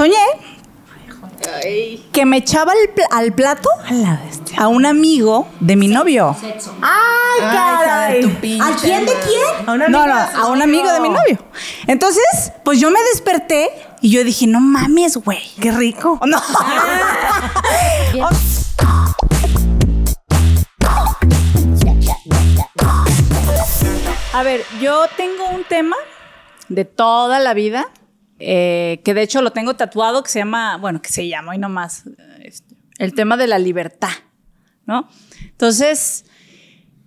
Soñé que me echaba al, pl- al plato a un amigo de mi novio. ¡Ay, caray! ¿A quién de quién? A No, no, a un amigo de mi novio. Entonces, pues yo me desperté y yo dije, no mames, güey. Qué rico. No. A ver, yo tengo un tema de toda la vida, eh, que de hecho lo tengo tatuado, que se llama, bueno, que se llama hoy nomás, este, el tema de la libertad, ¿no? Entonces,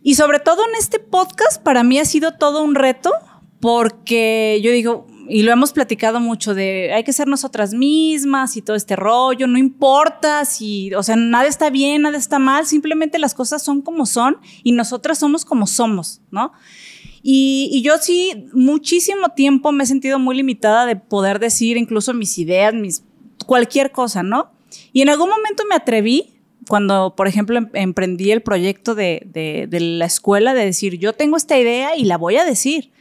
y sobre todo en este podcast, para mí ha sido todo un reto, porque yo digo, y lo hemos platicado mucho de hay que ser nosotras mismas y todo este rollo, no importa si, o sea, nada está bien, nada está mal, simplemente las cosas son como son y nosotras somos como somos, ¿no? Y, y yo sí, muchísimo tiempo me he sentido muy limitada de poder decir incluso mis ideas, mis, cualquier cosa, ¿no? Y en algún momento me atreví, cuando, por ejemplo, em- emprendí el proyecto de, de- de la escuela, de decir, yo tengo esta idea y la voy a decir.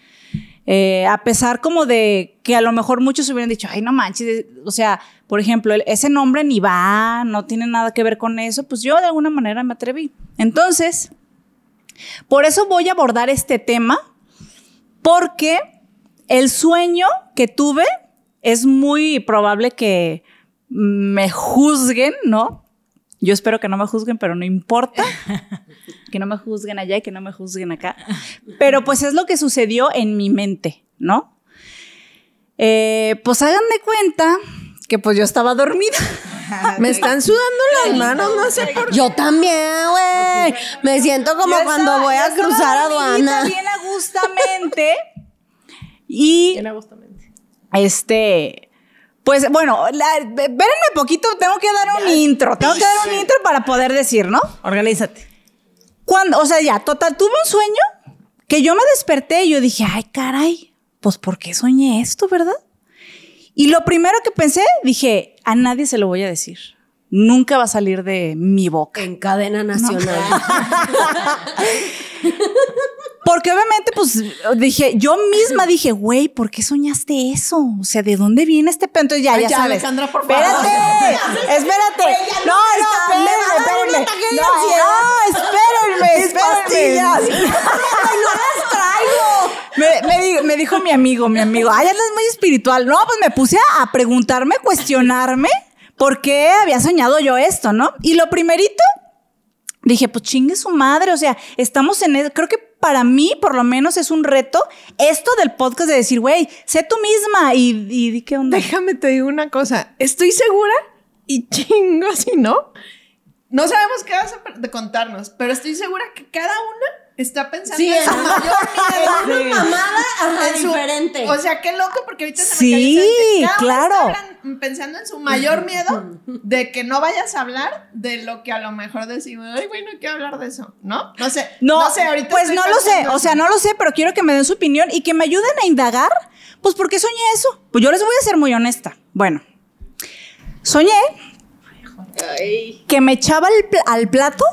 Eh, a pesar como de que a lo mejor muchos hubieran dicho, ay, no manches, o sea, por ejemplo, el- ese nombre ni va, no tiene nada que ver con eso, pues yo de alguna manera me atreví. Entonces, por eso voy a abordar este tema, porque el sueño que tuve es muy probable que me juzguen, ¿no? Yo espero que no me juzguen, pero no importa. Que no me juzguen allá y que no me juzguen acá. Pero pues es lo que sucedió en mi mente, ¿no? Eh, pues hagan de cuenta que pues yo estaba dormida. Me están sudando las manos, no sé por qué. Yo también, güey. Me siento como Yo cuando estaba- voy a cruzar aduana. Bien agustamente. y este, pues bueno, la- espérenme poquito, tengo que dar un intro, tengo que dar un intro para poder decir, ¿no? Organízate. Cuando, o sea, ya, total, tuve un sueño que yo me desperté y yo dije, ay, caray, pues ¿por qué soñé esto, verdad? Y lo primero que pensé, dije, a nadie se lo voy a decir. Nunca va a salir de mi boca. En cadena nacional. Porque obviamente, pues, dije, yo misma dije, güey, ¿por qué soñaste eso? O sea, ¿de dónde viene este? Entonces ya, Ay, ya, ya, sabes. Alejandra, por favor. Espérate, espérate. No, no, espérenme, No, no, espérenme, espérenme. Me, me di- me dijo mi amigo, mi amigo, ay, andas muy espiritual. No, pues me puse a, a preguntarme, cuestionarme por qué había soñado yo esto, ¿no? Y lo primerito, dije, pues chingue su madre, o sea, estamos en, el- creo que para mí por lo menos es un reto esto del podcast de decir, güey, sé tú misma y, y di qué onda. Déjame te digo una cosa. Estoy segura y chingo si no. No sabemos qué vas a contarnos, pero estoy segura que cada una está pensando Sí, en su en- mayor miedo. en una mamada, ajá, En su- diferente. O sea, qué loco, porque ahorita se me Sí. Cada claro. pensando en su mayor miedo de que no vayas a hablar de lo que a lo mejor decimos, ay, bueno, hay que hablar de eso, ¿no? No sé. No, sé, ahorita pues no lo sé, o sea, no lo sé, pero quiero que me den su opinión y que me ayuden a indagar, pues ¿por qué soñé eso? Pues yo les voy a ser muy honesta. Bueno, soñé que me echaba al, pl- al plato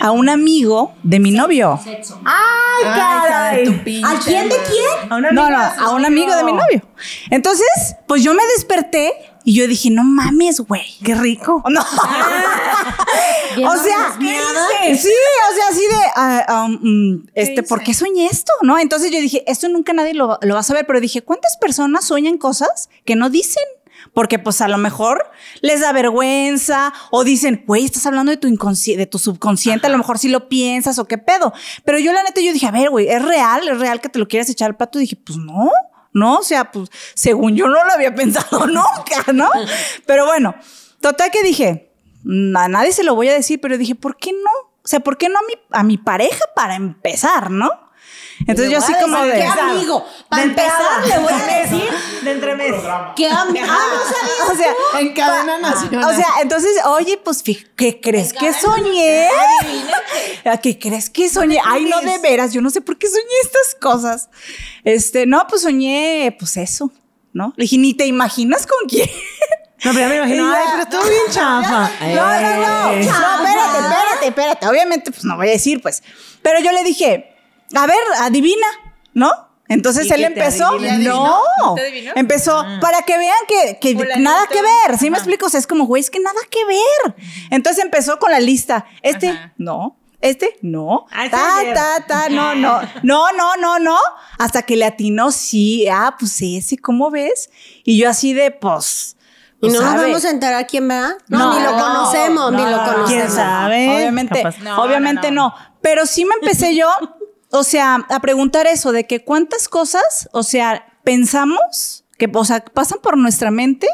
a un amigo de mi novio. ¡Ay, Ay, caray! ¿A quién de quién? A una No, no, su a un amigo de mi novio. Entonces, pues yo me desperté y yo dije, no mames, güey. Qué rico. No. O sea, sí, o sea, así de, ah, um, mm, este, ¿por qué soñé esto? ¿No? Entonces yo dije, esto nunca nadie lo, lo va a saber, pero dije, ¿cuántas personas sueñan cosas que no dicen? Porque pues a lo mejor les da vergüenza o dicen, güey, estás hablando de tu de tu subconsciente, a lo mejor sí lo piensas o qué pedo. Pero yo la neta, yo dije, a ver, güey, ¿es real? ¿Es real que te lo quieras echar al plato? Y dije, pues no, no, o sea, pues según yo no lo había pensado nunca, ¿no? Pero bueno, total que dije, "Mm, a nadie se lo voy a decir, pero dije, ¿por qué no? O sea, ¿por qué no a mi, a mi pareja para empezar, no? Entonces yo así como de... ¿Qué amigo? Para empezar, le voy a decir De entremés. que amigo. Ah, no sabía. O sea, En cadena nacional. O sea, entonces, oye, pues, ¿qué crees que soñé? ¿A ¿Qué crees que soñé? Ay, no, de veras, yo no sé por qué soñé estas cosas. Este, no, pues soñé, pues eso, ¿no? Le dije, ni te imaginas con quién. No, pero ya me imagino. Ay, pero estuvo bien chafa. No, no, no. Eh. No, espérate, espérate, espérate. Obviamente, pues no voy a decir, pues. Pero yo le dije, a ver, adivina, ¿no? Entonces ¿Y él empezó, adivinó? no, ¿Te adivinó? empezó para que vean que, que nada que ver, ¿sí me explico? O sea, es como, güey, es que nada que ver. Entonces empezó con la lista, este, Ajá. no, este, no, Ah, ta, ta, ta, no, no, no, no, no, no, hasta que le atinó, sí, ah, pues ese, ¿cómo ves? Y yo así de, pues, Y pues, no nos sabe. vamos a enterar quién va. No, No, ni lo no, conocemos, ni no, lo no, conocemos. ¿Quién sabe? Obviamente. No, obviamente no, no, Pero sí me empecé yo, o sea, a preguntar eso de que cuántas cosas, o sea, pensamos que, o sea, pasan por nuestra mente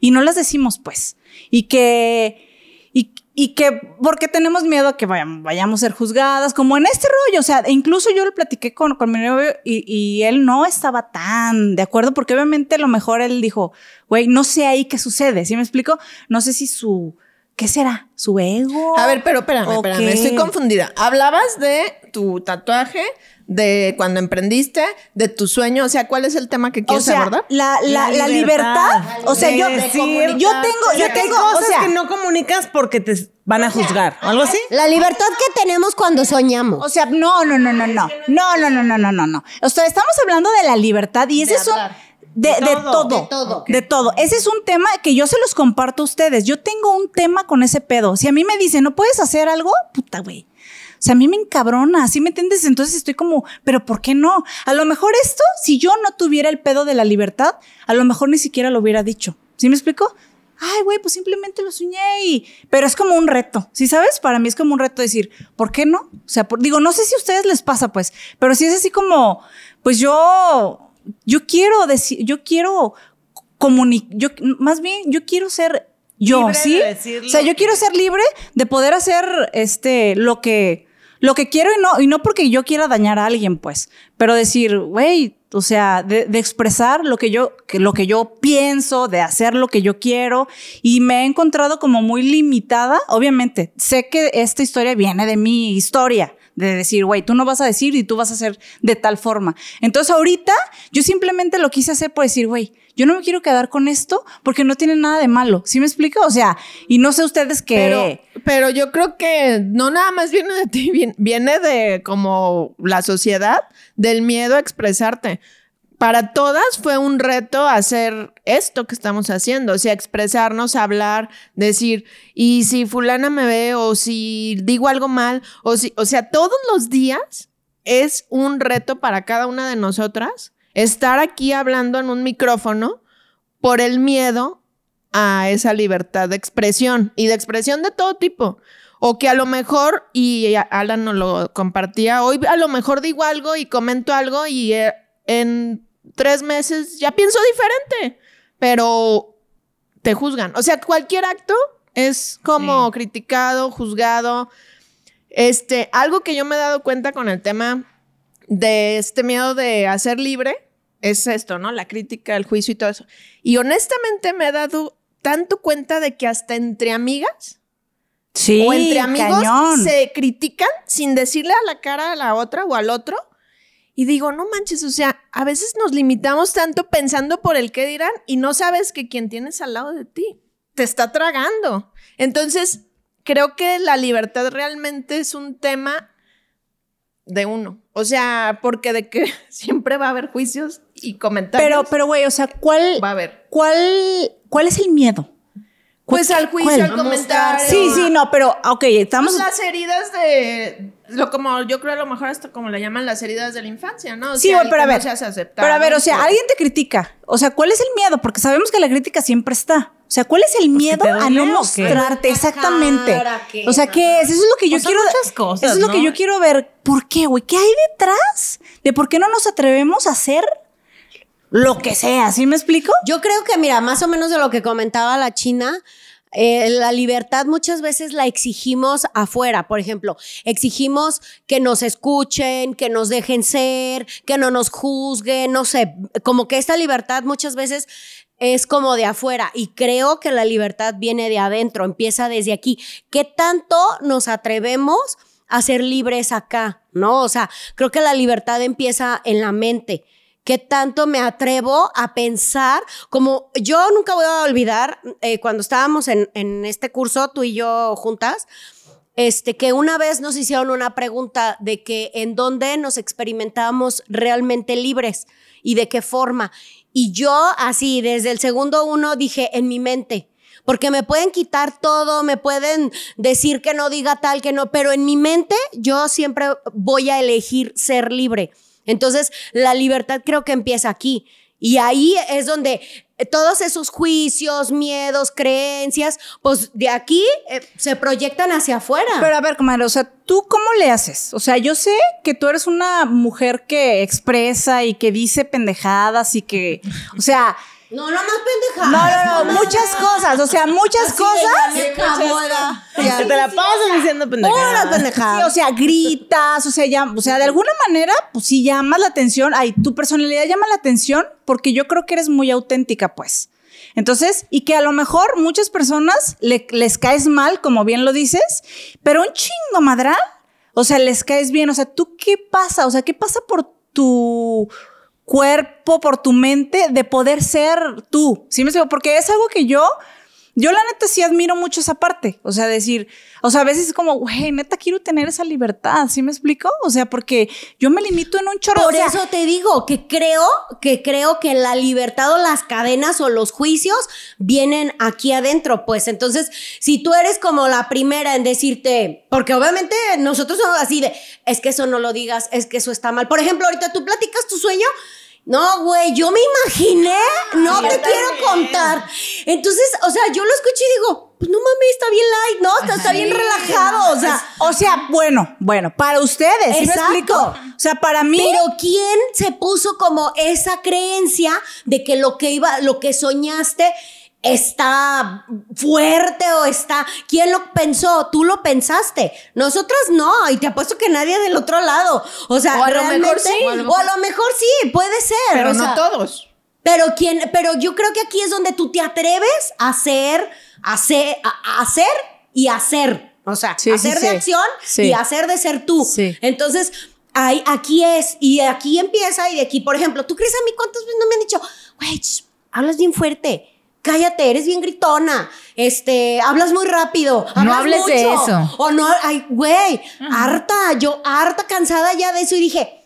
y no las decimos, pues. Y que, y, y que, porque tenemos miedo a que vayamos, vayamos a ser juzgadas, como en este rollo, o sea, incluso yo lo platiqué con, con mi novio y, y él no estaba tan de acuerdo, porque obviamente a lo mejor él dijo, güey, no sé ahí qué sucede, ¿sí me explico? No sé si su, ¿qué será? ¿Su ego? A ver, pero espérame, ¿O espérame, qué? estoy confundida. Hablabas de tu tatuaje, de cuando emprendiste, de tu sueño, o sea, ¿cuál es el tema que O quieres sea, abordar? la, la, La la libertad. libertad, o sea, De yo, decir- yo tengo, yo O tengo, cosas o sea, que no comunicas porque te van a juzgar. ¿o ¿Algo así? La libertad que tenemos cuando soñamos. O sea, no, no, no, no, no. No, no, no, no, no, no, no. O sea, estamos hablando de la libertad y ese es un. De, de De todo. todo. De todo. De todo. Ese es un tema que yo se los comparto a ustedes. Yo tengo un tema con ese pedo. Si a mí me dicen, ¿no puedes hacer algo? Puta, güey. O sea, a mí me encabrona, ¿sí me entiendes? Entonces estoy como, ¿pero por qué no? A lo mejor esto, si yo no tuviera el pedo de la libertad, a lo mejor ni siquiera lo hubiera dicho. ¿Sí me explico? Ay, güey, pues simplemente lo soñé y... Pero es como un reto, ¿sí sabes? Para mí es como un reto decir, ¿por qué no? O sea, por- digo, no sé si a ustedes les pasa, pues, pero si es así como, pues yo, yo quiero decir, yo quiero comunicar, yo, más bien, yo quiero ser yo, Libre ¿sí? O sea, yo quiero ser libre de poder hacer, este, lo que, lo que quiero y no, y no porque yo quiera dañar a alguien, pues, pero decir, güey, o sea, de, de expresar lo que yo, que lo que yo pienso, de hacer lo que yo quiero, y me he encontrado como muy limitada. Obviamente, sé que esta historia viene de mi historia, de decir, güey, tú no vas a decir y tú vas a hacer de tal forma. Entonces, ahorita yo simplemente lo quise hacer por decir, güey, yo no me quiero quedar con esto porque no tiene nada de malo. ¿Sí me explico? O sea, y no sé ustedes qué. Pero, pero yo creo que no nada más viene de ti, viene, de como la sociedad, del miedo a expresarte. Para todas fue un reto hacer esto que estamos haciendo, o sea, expresarnos, hablar, decir, y si fulana me ve, o si digo algo mal, o si, o sea, todos los días es un reto para cada una de nosotras estar aquí hablando en un micrófono por el miedo a esa libertad de expresión y de expresión de todo tipo. O que a lo mejor, y Alan nos lo compartía, hoy a lo mejor digo algo y comento algo y eh, en tres meses ya pienso diferente, pero te juzgan. O sea, cualquier acto es como criticado, juzgado. Este, algo que yo me he dado cuenta con el tema de este miedo de hacer libre es esto, ¿no? La crítica, el juicio y todo eso. Y honestamente me he dado tanto cuenta de que hasta entre amigas sí, o entre amigos cañón. se critican sin decirle a la cara a la otra o al otro. Y digo, no manches, o sea, a veces nos limitamos tanto pensando por el qué dirán y no sabes que quien tienes al lado de ti te está tragando. Entonces, creo que la libertad realmente es un tema de uno. O sea, porque de que siempre va a haber juicios y comentarios. Pero, pero, güey, o sea, ¿cuál, va a haber. cuál, cuál es el miedo? Pues al juicio, ¿Cuál? al comentario. Sí, sí, no, pero, ok, estamos. Pues las heridas de lo como yo creo a lo mejor hasta como le llaman las heridas de la infancia, ¿no? O Sí, sea, pero que a no ver. seas aceptado, pero a ver, o sea, alguien te critica. O sea, ¿cuál es el miedo? Porque sabemos que la crítica siempre está. O sea, ¿cuál es el miedo te a no mostrarte exactamente? Cara, ¿qué? O sea, ¿qué es? Eso es lo que yo O sea, quiero. muchas cosas, Eso es lo que yo quiero ver. ¿Por qué, güey? ¿Qué hay detrás? De por qué no nos atrevemos a hacer lo que sea. ¿Sí me explico? Yo creo que, mira, más o menos de lo que comentaba la China, eh, la libertad muchas veces la exigimos afuera. Por ejemplo, exigimos que nos escuchen, que nos dejen ser, que no nos juzguen, no sé, como que esta libertad muchas veces es como de afuera y creo que la libertad viene de adentro, empieza desde aquí. ¿Qué tanto nos atrevemos a ser libres acá? ¿No? O sea, creo que la libertad empieza en la mente. ¿Qué tanto me atrevo a pensar? Como yo nunca voy a olvidar eh, cuando estábamos en, en este curso, tú y yo juntas, este, que una vez nos hicieron una pregunta de que en dónde nos experimentábamos realmente libres y de qué forma. Y yo así, desde el segundo uno, dije, en mi mente. Porque me pueden quitar todo, me pueden decir que no diga tal, que no, pero en mi mente yo siempre voy a elegir ser libre. Entonces, la libertad creo que empieza aquí. Y ahí es donde todos esos juicios, miedos, creencias, pues de aquí eh, se proyectan hacia afuera. Pero a ver, comadre, o sea, ¿tú cómo le haces? O sea, yo sé que tú eres una mujer que expresa y que dice pendejadas y que, o sea, no, no más pendejadas. no, no, no, muchas cosas, o sea, muchas cosas. ya. Que te la pasas diciendo pendejadas. pendejadas. Sí, o sea, gritas, o sea, ya, o sea, de alguna manera, pues sí llamas la atención. Ay, tu personalidad llama la atención porque yo creo que eres muy auténtica, pues. Entonces, y que a lo mejor muchas personas le- les caes mal, como bien lo dices, pero un chingo madral, o sea, les caes bien. O sea, ¿tú qué pasa? O sea, ¿qué pasa por tu cuerpo, por tu mente de poder ser tú? ¿Sí me explico? Porque es algo que yo, yo la neta sí admiro mucho esa parte. O sea, decir, o sea, a veces es como, güey, neta quiero tener esa libertad. ¿Sí me explico? O sea, porque yo me limito en un chorro. Por o sea, eso te digo que creo que creo que la libertad o las cadenas o los juicios vienen aquí adentro, pues. Entonces, si tú eres como la primera en decirte, porque obviamente nosotros somos así de, es que eso no lo digas, es que eso está mal. Por ejemplo, ahorita tú platicas tu sueño. No, güey, yo me imaginé, no te quiero contar. Entonces, o sea, yo lo escucho y digo, pues no mames, está bien light, ¿no? Está, está bien relajado, o sea. o sea, bueno, bueno, para ustedes, ¿sí me Exacto. explico? O sea, para mí. Pero ¿quién se puso como esa creencia de que lo que iba, lo que soñaste está fuerte o está. ¿Quién lo pensó? Tú lo pensaste. Nosotras no, y te apuesto que nadie del otro lado. O sea, O a lo mejor sí. O a lo mejor, sí, puede ser. Pero o no sea, todos. Pero quién, pero yo creo que aquí es donde tú te atreves a hacer, a hacer, a, hacer y hacer. O sea, Sí, hacer sí. de acción y hacer de ser tú. Entonces, ahí, aquí es, y aquí empieza, y de aquí, por ejemplo, ¿tú crees a mí cuántas veces no me han dicho, güey, hablas bien fuerte? Cállate, eres bien gritona. Este, hablas muy rápido. hablas hables de mucho". eso. O no, ay, güey, harta, yo harta, cansada ya de eso. Y dije,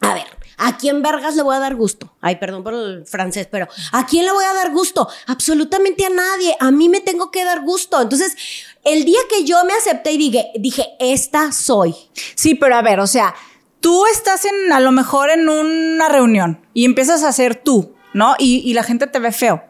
a ver, ¿a quién vergas le voy a dar gusto? Ay, perdón por el francés, pero ¿a quién le voy a dar gusto? Absolutamente a nadie. A mí me tengo que dar gusto. Entonces, el día que yo me acepté y dije, dije, esta soy. Sí, pero a ver, o sea, tú estás en, a lo mejor en una reunión y empiezas a ser tú, ¿no? Y, y la gente te ve feo.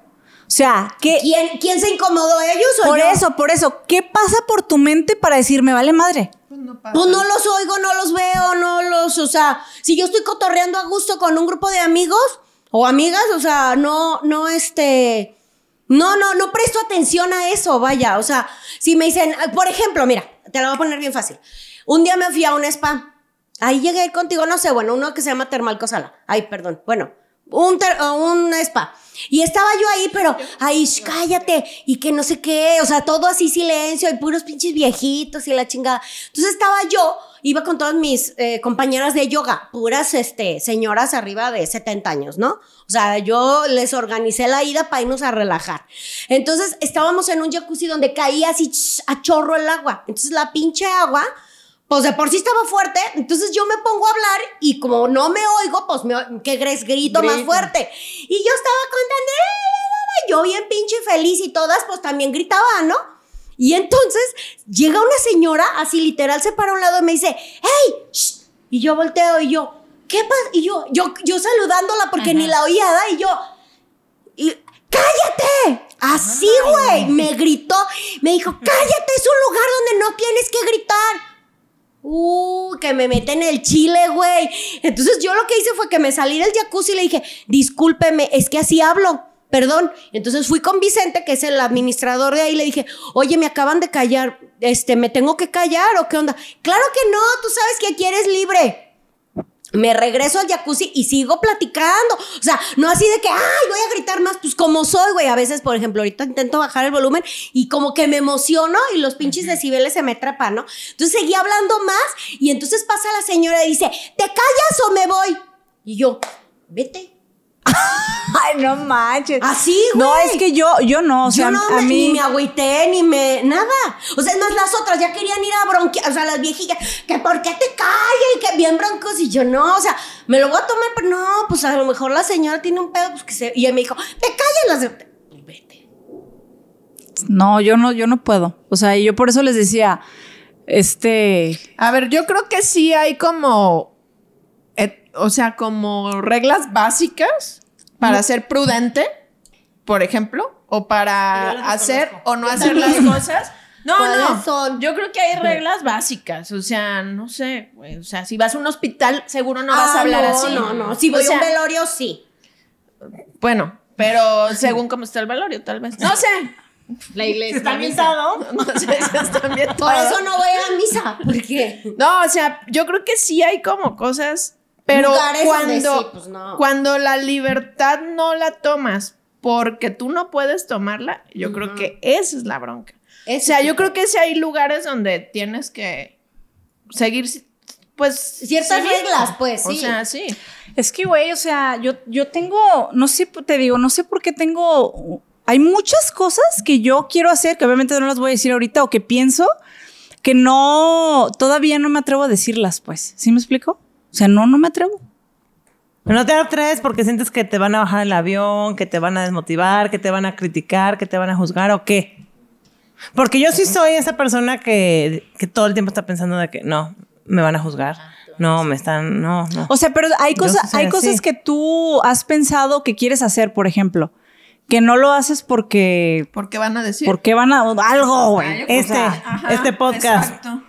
O sea, ¿qué? ¿Quién, quién se incomodó ellos o Por yo? eso, por eso, ¿qué pasa por tu mente para decir, me vale madre? Pues no los oigo, no los veo, no los, o sea, si yo estoy cotorreando a gusto con un grupo de amigos o amigas, o sea, no, no, este, no, no, no presto atención a eso, vaya, o sea, si me dicen, ah, por ejemplo, mira, te lo voy a poner bien fácil. Un día me fui a un spa, ahí llegué contigo, no sé, bueno, uno que se llama Termal Cosala, ay, perdón, bueno, un, un spa. Y estaba yo ahí, pero, ay, sh, cállate, y que no sé qué, o sea, todo así silencio, y puros pinches viejitos y la chingada. Entonces estaba yo, iba con todas mis eh, compañeras de yoga, puras, este, señoras arriba de 70 años, ¿no? O sea, yo les organicé la ida para irnos a relajar. Entonces estábamos en un jacuzzi donde caía así a chorro el agua. Entonces la pinche agua pues de por sí estaba fuerte, entonces yo me pongo a hablar y como no me oigo, pues me, ¿qué crees? Grito más fuerte. Y yo estaba contando, "Eh", yo bien pinche feliz y todas pues también gritaban, ¿no? Y entonces llega una señora, así literal se para a un lado y me dice, ¡Hey! shh". Y yo volteo y yo, ¿qué pasa? Y yo, yo, yo saludándola porque ni la oía, ¿da? Y yo, y, ¡cállate! Así, güey, me gritó, me dijo, cállate, es un lugar donde no tienes que gritar. Uh, que me mete en el chile, güey. Entonces yo lo que hice fue que me salí del jacuzzi y le dije, discúlpeme, es que así hablo, perdón. Entonces fui con Vicente, que es el administrador de ahí, le dije, oye, me acaban de callar, este, ¿me tengo que callar o qué onda? Claro que no, tú sabes que aquí eres libre. Me regreso al jacuzzi y sigo platicando. O sea, no así de que, ay, voy a gritar más, pues como soy, güey. A veces, por ejemplo, ahorita intento bajar el volumen y como que me emociono y los pinches decibeles se me trepan, ¿no? Entonces seguí hablando más y entonces pasa la señora y dice, ¿te callas o me voy? Y yo, vete. Ay, no manches. Así, No, güey. es que yo, yo no, o sea, yo no a me- mí. ni me agüité, ni me. nada. O sea, es más, las otras ya querían ir a bronquear. O sea, las viejillas, que por qué te callas y que bien broncos. Y yo no, o sea, me lo voy a tomar, pero no, pues a lo mejor la señora tiene un pedo, pues que se. Y él me dijo, te callas las. de-". Vete. No, yo no, yo no puedo. O sea, y yo por eso les decía, este. A ver, yo creo que sí hay como, o sea, como reglas básicas para ser prudente, por ejemplo, o para hacer o no hacer las cosas. No, ¿Cuáles no. son? Yo creo que hay reglas básicas. O sea, no sé. güey, O sea, si vas a un hospital, seguro no vas Ah, a hablar no, así. No, no, Si O voy sea, a un velorio, sí. Bueno, pero según cómo está el velorio, tal vez. No sé. La iglesia. ¿Está ambientado? No sé si están bien Por eso no voy a misa. Porque. No, o sea, yo creo que sí hay como cosas, pero cuando, sí, pues no. cuando la libertad no la tomas porque tú no puedes tomarla, yo creo que esa es la bronca. O sea, yo creo que sí hay lugares donde tienes que seguir, pues... Ciertas reglas, pues, O sí. sea, sí. Es que, güey, o sea, yo, yo tengo, no sé, te digo, no sé por qué tengo, hay muchas cosas que yo quiero hacer, que obviamente no las voy a decir ahorita, o que pienso, que no, todavía no me atrevo a decirlas, pues. ¿Sí me explico? O sea, no, no me atrevo. Pero no te atreves porque sientes que te van a bajar el avión, que te van a desmotivar, que te van a criticar, que te van a juzgar o qué. Porque yo sí soy esa persona que, que todo el tiempo está pensando de que no, me van a juzgar. No, me están, no, no. O sea, pero hay cosas, hay así. cosas que tú has pensado que quieres hacer, por ejemplo, que no lo haces porque, Porque van a decir... porque van a algo, güey. Este, Ajá, este podcast. exacto.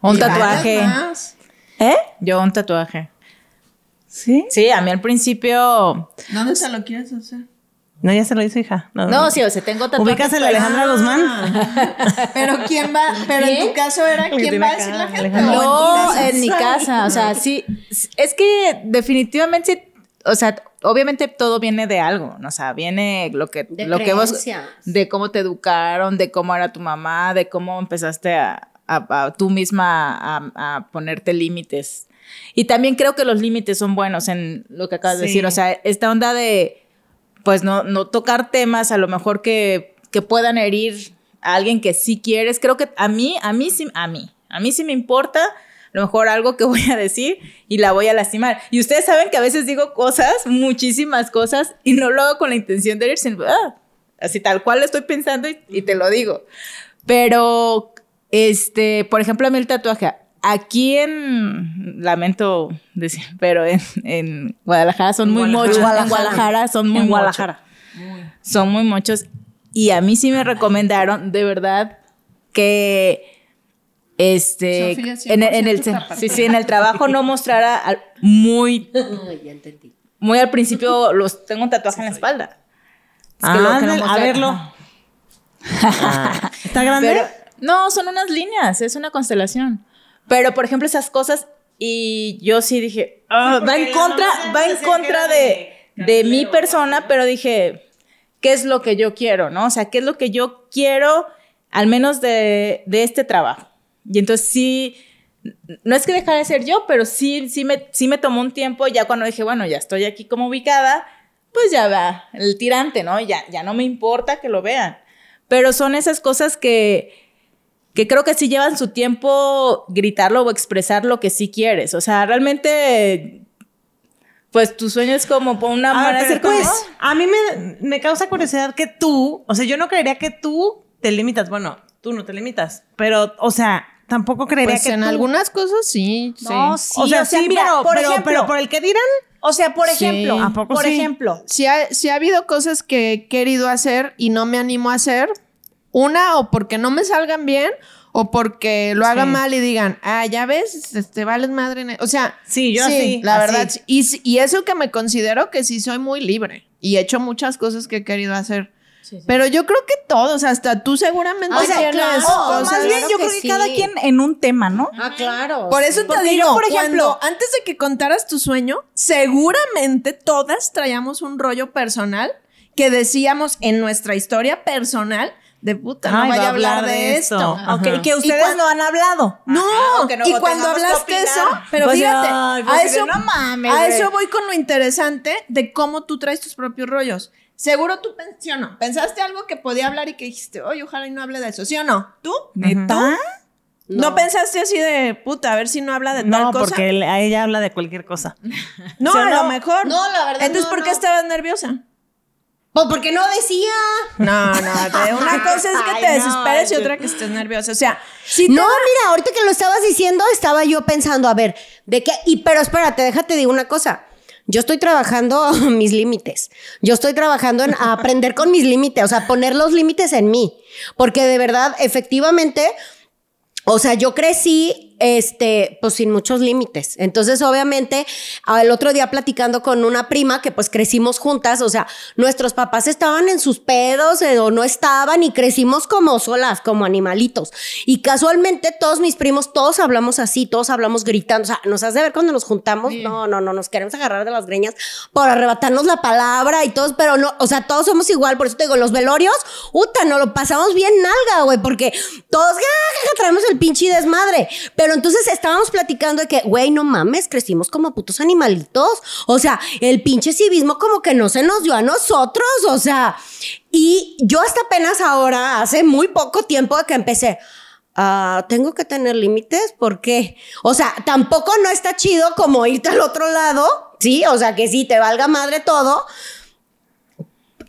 Un Y tatuaje. más. ¿Eh? Yo un tatuaje. ¿Sí? Sí, a mí al principio. ¿Dónde se lo quieres hacer? No, ya se lo hizo, hija. No, No, sí, o sea, tengo tatuajes. ¿Ubicas a la Alejandra Guzmán? Pero quién va, pero en tu caso era El quién va a decir la gente. Alejandra. ¿O No, en mi casa, o sea, sí, es que definitivamente, o sea, obviamente todo viene de algo, ¿no? o sea, viene lo que, De lo que vos, de cómo te educaron, de cómo era tu mamá, de cómo empezaste a, a- a tú misma a, a ponerte límites. Y también creo que los límites son buenos en lo que acabas de Sí. decir, o sea, esta onda de, pues no, no tocar temas a lo mejor que, que puedan herir a alguien que sí quieres. Creo que a mí, a mí sí, a mí, a mí sí me importa a lo mejor algo que voy a decir y la voy a lastimar. Y ustedes saben que a veces digo cosas, muchísimas cosas, y no lo hago con la intención de herir, sino, ah, así tal cual lo estoy pensando y, y te lo digo. Pero, este, por ejemplo, a mí el tatuaje, aquí en, lamento decir, pero en, en Guadalajara son muy Guadalajara. muchos. En Guadalajara son muy En muchos. Guadalajara. Son muy muchos. Y a mí sí me recomendaron, de verdad, que este en, el- en el 100% sí, sí, en el trabajo no mostrara al- muy muy al principio los tengo un tatuaje en la espalda. Es que lo- que no Ándale, a verlo. Ah, ¿Está grande? Pero no, son unas líneas, es una constelación. Pero por ejemplo esas cosas y yo sí dije, "Ah, va en contra, va en contra de, de de mi persona, pero dije, ¿qué es lo que yo quiero, no? O sea, ¿qué es lo que yo quiero, al menos de, de este trabajo? Y entonces sí, no es que dejara de ser yo, pero sí, sí me, sí me tomó un tiempo, ya cuando dije, bueno, ya estoy aquí como ubicada, pues ya va el tirante, ¿no? Ya, ya no me importa que lo vean. Pero son esas cosas que, que creo que sí llevan su tiempo gritarlo o expresar lo que sí quieres. O sea, realmente, pues tu sueño es como por una A ver, manera de pero ser como... pues, a mí me, me causa curiosidad que tú, o sea, yo no creería que tú te limitas. Bueno, tú no te limitas, pero, o sea, tampoco creería Pues que en tú- algunas cosas sí, sí. No, sí, o sea, sí, mira, pero, por pero- ejemplo, pero por el que dirán, o sea, por Sí. ejemplo, ¿A poco por sí? ejemplo, Si ha, sí ha habido cosas que he querido hacer y no me animo a hacer. Una, o porque no me salgan bien, o porque lo haga Sí. mal y digan, ah, ya ves, este, vales madre. e-". O sea, Sí, yo así, la así. verdad. sí. Y, y eso que me considero que sí soy muy libre y he hecho muchas cosas que he querido hacer. Pero yo creo que todos, hasta tú seguramente O sea, tienes claro, cosas. más bien claro yo que creo que sí. cada quien en un tema, ¿no? Ah, claro. Por eso te yo, digo, por ejemplo- cuando- antes de que contaras tu sueño, seguramente todas traíamos un rollo personal que decíamos en nuestra historia personal de puta, no Ay, vaya va a hablar de esto. Y que ustedes cuan- no han hablado. No, Ajá, o que no- y cuando hablaste eso, pero Pues, fíjate, ay, pues, a, eso, no mames, a eso voy con lo interesante de cómo tú traes tus propios rollos. Seguro tú ¿sí o no? pensaste algo que podía hablar y que dijiste, oye, ojalá y no hable de eso, ¿sí o no? ¿Tú? ¿Neta? ¿No, pensaste así de puta, a ver si no habla de tal No, cosa? porque él- a ella habla de cualquier cosa. No, ¿Sí o a lo no? mejor. No, la verdad, Entonces, no, ¿por qué no. estabas nerviosa? Pues porque no decía. No, no, te- una cosa es que te Ay, no, desesperes y otra que estés nerviosa. O sea, si te No, mira, ahorita que lo estabas diciendo, estaba yo pensando, a ver, de qué. Y pero espérate, déjate de una cosa. Yo estoy trabajando mis límites. Yo estoy trabajando en aprender con mis límites, o sea, poner los límites en mí. Porque de verdad, efectivamente, o sea, yo crecí, este, pues sin muchos límites. Entonces, obviamente, el otro día platicando con una prima que pues crecimos juntas, o sea, nuestros papás estaban en sus pedos eh, o no estaban y crecimos como solas, como animalitos. Y casualmente todos mis primos, todos hablamos así, todos hablamos gritando. O sea, nos hace ver cuando nos juntamos, no, no, no, nos queremos agarrar de las greñas por arrebatarnos la palabra y todos, pero no, o sea, todos somos igual. Por eso te digo, los velorios, puta, nos lo pasamos bien nalga, güey, porque todos, ja, ja, ja, traemos el pinche desmadre. Pero entonces estábamos platicando de que, güey, no mames, crecimos como putos animalitos. O sea, el pinche civismo como que no se nos dio a nosotros. O sea, y yo hasta apenas ahora, hace muy poco tiempo que empecé. ah, tengo que tener límites, ¿por qué? O sea, tampoco no está chido como irte al otro lado, ¿sí? O sea, que sí, te valga madre todo.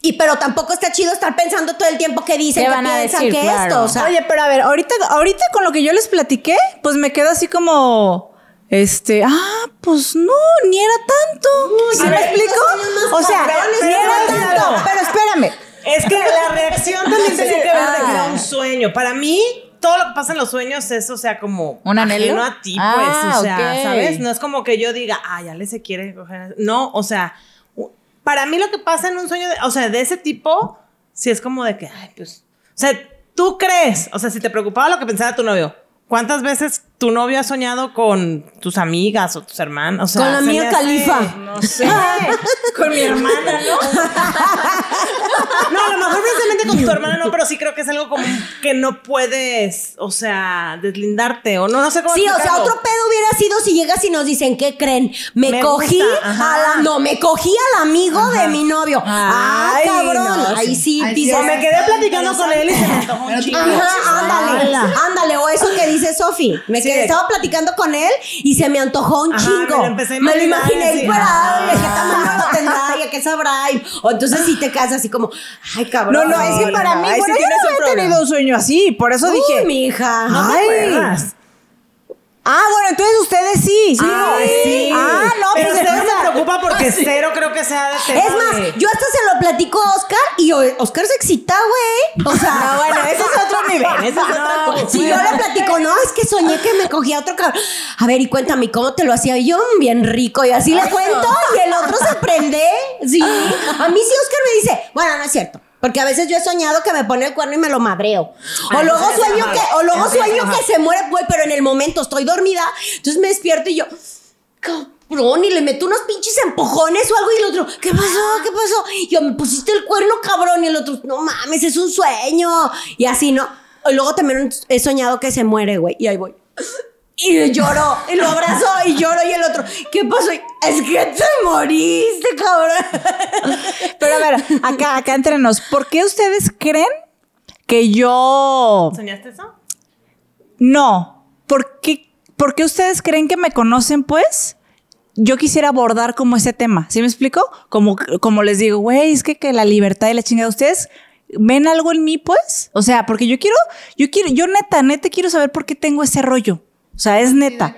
Y pero tampoco está chido estar pensando todo el tiempo que dicen, ¿Qué que van a piensan, decir? que Claro. esto, o sea. Oye, pero a ver, ahorita, ahorita con lo que yo les platiqué, pues me quedo así como, este, ah, pues no, ni era tanto. ¿Sí a me ver, explico? O sea, ni era tanto. Pero espérame. Es que la reacción también tenía que ver de Ah. un sueño. Para mí, todo lo que pasa en los sueños es, o sea, como ¿Un anhelo? ajeno a ti, pues. Ah, o sea, ok. ¿sabes? No es como que yo diga, ah, ya le se quiere coger. No, o sea, para mí lo que pasa en un sueño, de- o sea, de ese tipo, sí es como de que, ay, pues. O sea, tú crees, o sea, si te preocupaba lo que pensaba tu novio, ¿cuántas veces tu novio ha soñado con tus amigas o tus hermanas? O sea, Con la hace- Khalifa. No sé. con mi hermana, ¿no? No, a lo mejor precisamente con tu hermana no, pero sí creo que es algo como que no puedes, o sea, deslindarte o no, no sé cómo Sí, o sea, otro pedo hubiera sido si llegas y nos dicen, ¿qué creen? Me, Me cogí a la, no, me cogí al amigo de mi novio. ah, Ay, cabrón. no, Ahí sí, Ay, sí, me quedé platicando con él y se me antojó un. Ajá, ándale, ándale, o eso que dice Sofi. Me Sí. Estaba platicando con él y se me antojó un Ajá, chingo. me lo empecé a Me lo imaginar, imaginé así. encuerado, y qué tamaño lo tendrá y a qué sabrá. y- o entonces si te casas así como, ay, cabrón. No, no, es que para mí, bueno, yo no había tenido un sueño así, por eso Uy, dije. mi hija. ¿No te Ay. acuerdas? Ah, bueno, entonces ustedes sí. sí. Sí. Ah, no, Pero pues cero entonces- me preocupa porque cero creo que sea de tema Es más, de- yo hasta se lo platico a Oscar y o- Oscar se excita, güey. O sea, No, bueno, ese es otro nivel, ese es otra cosa. Si yo le platico, no, es que soñé que me cogía otro cabrón. A ver, y cuéntame, ¿y ¿cómo te lo hacía? Yo, "Mm, bien rico. Y así le cuento y el otro se prende. Sí. A mí sí Oscar me dice, bueno, no es cierto. Porque a veces yo he soñado que me pone el cuerno y me lo madreo. O luego sueño o luego que se muere, güey, pero en el momento estoy dormida. Entonces me despierto y yo, cabrón, y le meto unos pinches empujones o algo y el otro, ¿qué pasó? ¿Qué pasó? Y yo, me pusiste el cuerno, cabrón. Y el otro, no mames, es un sueño. Y así, ¿no? Y luego también he soñado que se muere, güey. Y ahí voy. Y lloró, y lo abrazó, y lloro, y el otro, ¿qué pasó? Y, es que te moriste, cabrón. Pero a ver, acá, acá entre nos, ¿por qué ustedes creen que yo ¿Soñaste eso? no? ¿Por qué, por qué ustedes creen que me conocen, pues? Yo quisiera abordar como ese tema, ¿sí me explico? Como, como les digo, güey, es que, que la libertad y la chingada, ¿ustedes ven algo en mí, pues? O sea, porque yo quiero, yo quiero, yo neta, neta quiero saber por qué tengo ese rollo. O sea, es neta.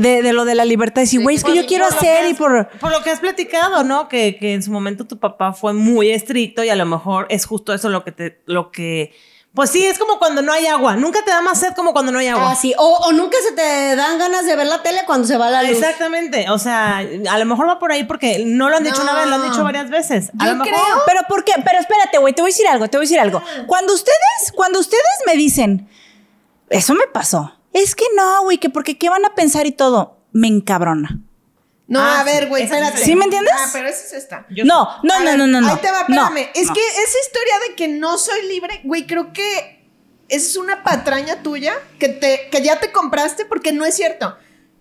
De, de lo de la libertad. Decir, güey, es que yo quiero hacer y por... Por lo que has platicado, ¿no? Que, que en su momento tu papá fue muy estricto y a lo mejor es justo eso lo que te... Lo que, pues sí, es como cuando no hay agua. Nunca te da más sed como cuando no hay agua. Ah, sí. O, o nunca se te dan ganas de ver la tele cuando se va la luz. Exactamente. O sea, a lo mejor va por ahí porque no lo han dicho una vez, lo han dicho varias veces. A Yo lo mejor... creo. Pero ¿por qué? Pero espérate, güey, te voy a decir algo, te voy a decir algo. Cuando ustedes, cuando ustedes me dicen, eso me pasó. Es que no, güey, que porque qué van a pensar y todo, me encabrona. No, Ah, a ver, güey, espérate. ¿Sí me entiendes? Ah, pero esa es esta. Yo No, no, no, ver, no, no, no. Ahí te va, No, espérame. es no. que esa historia de que no soy libre, güey, creo que es una patraña tuya que, te, que ya te compraste porque no es cierto.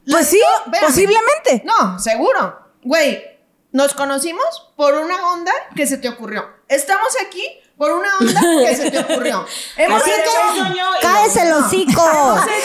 Pues sí, posiblemente. No, seguro. Güey, nos conocimos por una onda que se te ocurrió. Estamos aquí por una onda que se te ocurrió. Hemos Así hecho- que cállese los hocicos.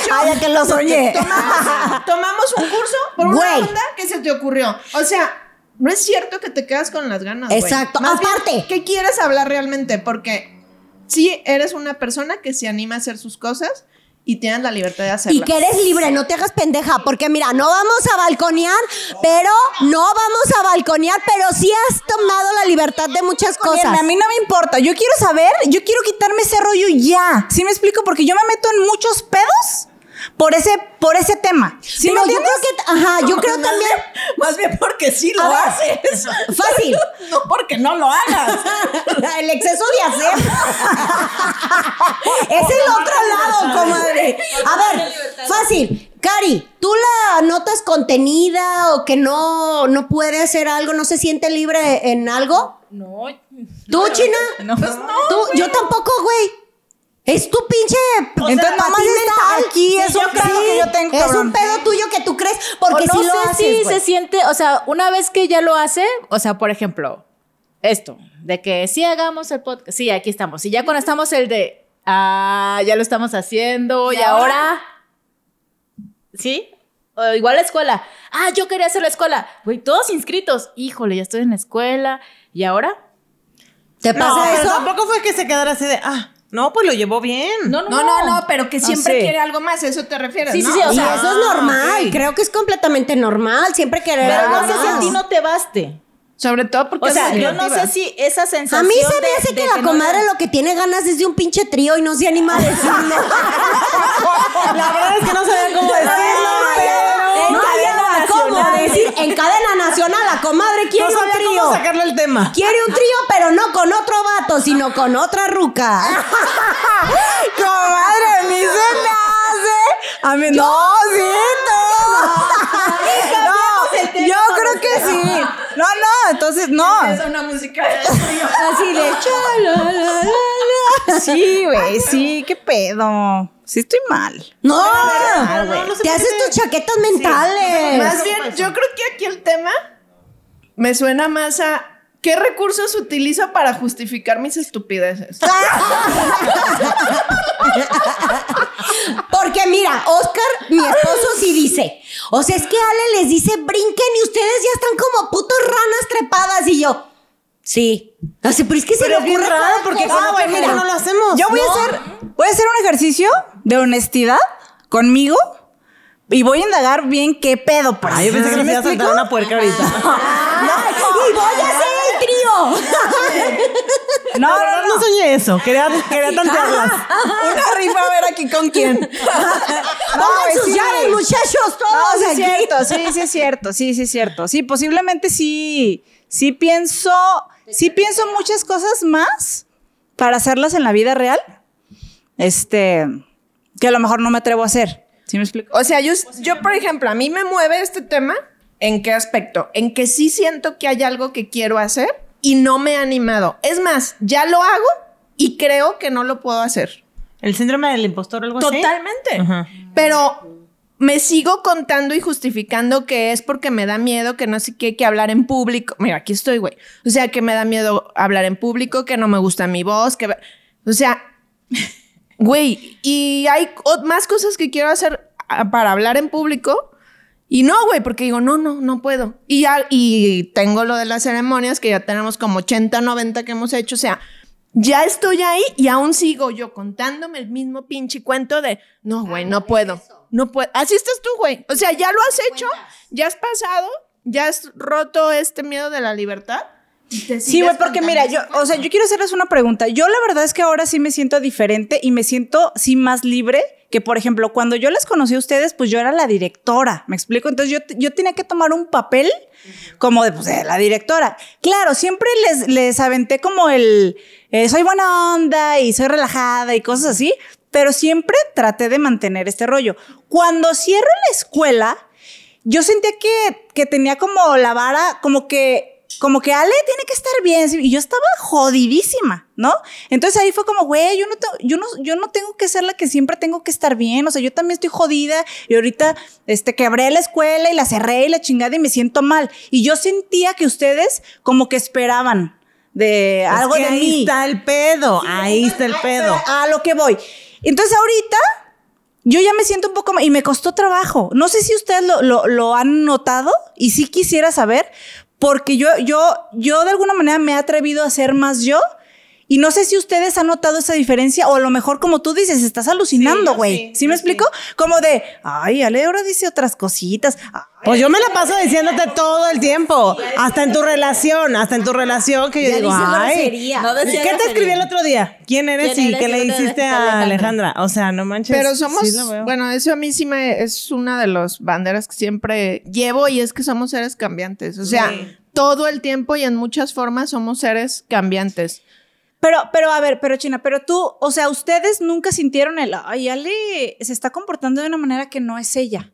hecho- Ay, que lo soñé. Tomamos, tomamos un curso por una Güey. onda que se te ocurrió. O sea, no es cierto que te quedas con las ganas. güey. Exacto. Más bien, Aparte. ¿Qué quieres hablar realmente? Porque sí eres una persona que se anima a hacer sus cosas y tienes la libertad de hacerlo. Y que eres libre, no te hagas pendeja, porque mira, no vamos a balconear, pero no vamos a balconear, pero sí has tomado la libertad de muchas cosas. A mí no me importa. Yo quiero saber, yo quiero quitarme ese rollo ya. ¿Sí me explico? Porque yo me meto en muchos pedos por ese, por ese tema. ¿Sí Pero yo creo que, ajá, yo creo también, Más bien porque sí lo haces. fácil, No porque no lo hagas. el exceso de hacer. es el otro lado, comadre. A ver, fácil. Cari, ¿tú la notas contenida o que no, no puede hacer algo, no se siente libre en algo? No. ¿Tú, China? No. Pues no, ¿Tú? Yo tampoco, güey. Es tu pinche. Entonces, nomás patín está aquí, es un pedo que yo tengo, Es un pedo tuyo que tú crees porque no sí lo sé haces. si se siente, o sea, una vez que ya lo hace, o sea, por ejemplo, esto, de que sí hagamos el podcast, sí, aquí estamos, y ya cuando estamos el de, ah, ya lo estamos haciendo, y, ahora, ¿sí? O igual la escuela, ah, yo quería hacer la escuela, güey, todos inscritos, híjole, ya estoy en la escuela, ¿y ahora? ¿Te pasa No, pero eso? tampoco fue que se quedara así de, ah, no, pues lo llevó bien. No, no, No, no, no, pero que siempre sí. quiere algo más, eso te refieres, Sí, sí, ¿no? sí, o sea, eso es normal. ok. Creo que es completamente normal. Siempre querer Pero algo no sé si a ti no te baste. Sobre todo porque O sea, yo no sé si esa A sensación mí se me hace de que la comadre lo que tiene ganas es de un pinche trío y no se anima a decirlo. La verdad es que no sabía cómo decirlo, cómo decir en cadena nacional la comadre quiere No un trío. cómo sacarle el tema. Quiere un trío, pero no con otro vato, sino con otra ruca. Comadre, mí se me hace. A mí, no. No, yo creo que sí. No, no, entonces no. Es una música de. Así de chala. Sí, güey, sí, qué pedo. Sí, estoy mal. No, no, no, no te haces tus chaquetas mentales. Más bien, yo creo que aquí el tema me suena más a qué recursos utilizo para justificar mis estupideces. Porque mira, Oscar, mi esposo, sí dice. O sea, es que Ale les dice brinquen y ustedes ya están como putos ranas trepadas. Y yo, sí. Así, pero es que se Pero le ocurre raro porque Güey, que mira, no lo hacemos. Yo voy a No. hacer, voy a hacer un ejercicio de honestidad conmigo y voy a indagar bien qué pedo, pues. Ay, yo pensé que ¿Sí nos me iba a saltar una puerca ahorita. y voy a hacer el trío. No, no, no no. soñé eso. Quería, quería tantearlas. Una rifa a ver aquí con quién. Pongan sus sí. llaves, muchachos, No, todos sí es aquí. cierto, sí, sí es cierto, sí, sí es cierto. Sí, posiblemente sí, sí pienso, sí pienso muchas cosas más para hacerlas en la vida real. Este, que a lo mejor no me atrevo a hacer. ¿Sí me explico? O sea, yo, yo, por ejemplo, a mí me mueve este tema. ¿En qué aspecto? En que sí siento que hay algo que quiero hacer y no me he animado. Es más, ya lo hago y creo que no lo puedo hacer. ¿El síndrome del impostor o algo así? Totalmente. Pero me sigo contando y justificando que es porque me da miedo que no sé qué, que hablar en público. Mira, aquí estoy, güey. O sea, que me da miedo hablar en público, que no me gusta mi voz, que... O sea, güey, y hay más cosas que quiero hacer ah, para hablar en público. Y no, güey, porque digo, no, no, no puedo. Y, ya, y tengo lo de las ceremonias, que ya tenemos como 80, 90 que hemos hecho. O sea, ya estoy ahí y aún sigo yo contándome el mismo pinche cuento de, no, güey, no puedo. No puedo. Así estás tú, güey. O sea, ya lo has hecho, ya has pasado, ya has roto este miedo de la libertad. Sí, güey, porque mira, yo, o sea, yo quiero hacerles una pregunta. Yo la verdad es que ahora sí me siento diferente y me siento sí más libre que, por ejemplo, cuando yo les conocí a ustedes, pues yo era la directora, ¿me explico? Entonces yo, yo tenía que tomar un papel como de, pues, de la directora. Claro, siempre les, les aventé como el, eh, soy buena onda y soy relajada y cosas así, pero siempre traté de mantener este rollo. Cuando cierro la escuela, yo sentía que, que tenía como la vara, como que como que Ale tiene que estar bien. Y yo estaba jodidísima, ¿no? Entonces ahí fue como, güey, yo no, tengo, yo, no, yo no tengo que ser la que siempre tengo que estar bien. O sea, yo también estoy jodida y ahorita este, quebré la escuela y la cerré y la chingada y me siento mal. Y yo sentía que ustedes como que esperaban de algo que de ahí mí. está el pedo. ahí está el pedo. A lo que voy. Entonces ahorita yo ya me siento un poco... Y me costó trabajo. No sé si ustedes lo, lo- lo han notado y sí quisiera saber, porque yo, yo, yo de alguna manera me he atrevido a ser más yo. Y no sé si ustedes han notado esa diferencia o a lo mejor como tú dices, estás alucinando, güey. sí, Sí, me explico? Como de, ay, Ale ahora dice otras cositas. Ay, Pues yo me la paso diciéndote todo el tiempo. Hasta en tu relación, hasta en tu relación que yo Ya digo, ay. No ¿Qué te escribí el otro día? ¿Quién eres ¿Quién y eres qué le hiciste a Alejandra? O sea, no manches. Pero somos, bueno, eso a mí sí me es una de las banderas que siempre llevo y es que somos seres cambiantes. O sea, Sí. todo el tiempo y en muchas formas somos seres cambiantes. Pero, pero, a ver, pero China, pero tú, o sea, ustedes nunca sintieron el, ay, Ale se está comportando de una manera que no es ella.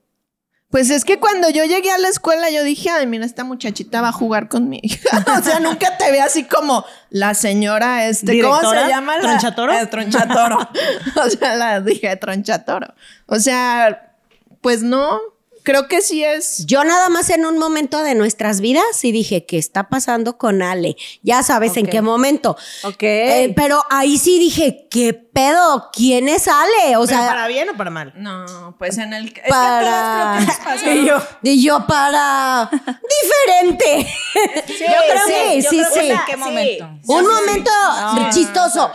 Pues es que cuando yo llegué a la escuela yo dije, ay, mira, esta muchachita va a jugar conmigo. o sea, nunca te ve así como la señora, este, ¿cómo se llama? La- ¿Tronchatoro? Eh, tronchatoro. o sea, la dije tronchatoro. O sea, pues no, creo que sí es... Yo nada más en un momento de nuestras vidas y dije, ¿qué está pasando con Ale? Ya sabes en qué momento. Ok. Eh, pero ahí sí dije, ¿qué pedo? ¿Quién es Ale? O ¿Pero sea, para bien o para mal? No, pues en el... Es para... que a todas creo que Y yo, Y yo para... Diferente. Sí, yo creo que yo sí, creo que sí. ¿En qué momento? Un momento chistoso. No,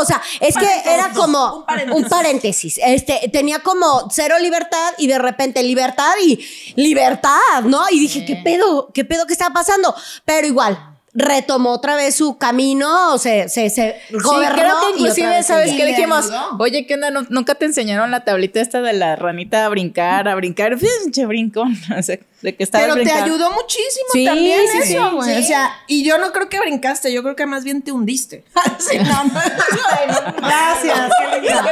o sea, es que era como un paréntesis. Este, tenía como cero libertad y de repente libertad y libertad, ¿no? Y dije, ¿qué pedo? ¿Qué pedo que está pasando? Pero igual, retomó otra vez su camino, se, se, se gobernó. sí, creo que inclusive, ¿sabes qué? Dijimos, ayudó. oye, ¿qué onda? ¿Nu- ¿Nunca te enseñaron la tablita esta de la ranita a brincar, a brincar? Pinche brincón. O sea, de que estaba Pero te ayudó muchísimo Sí, también sí, eso, sí, güey. O sea, y yo no creo que brincaste, yo creo que más bien te hundiste. Sí, no, no, Gracias, qué linda.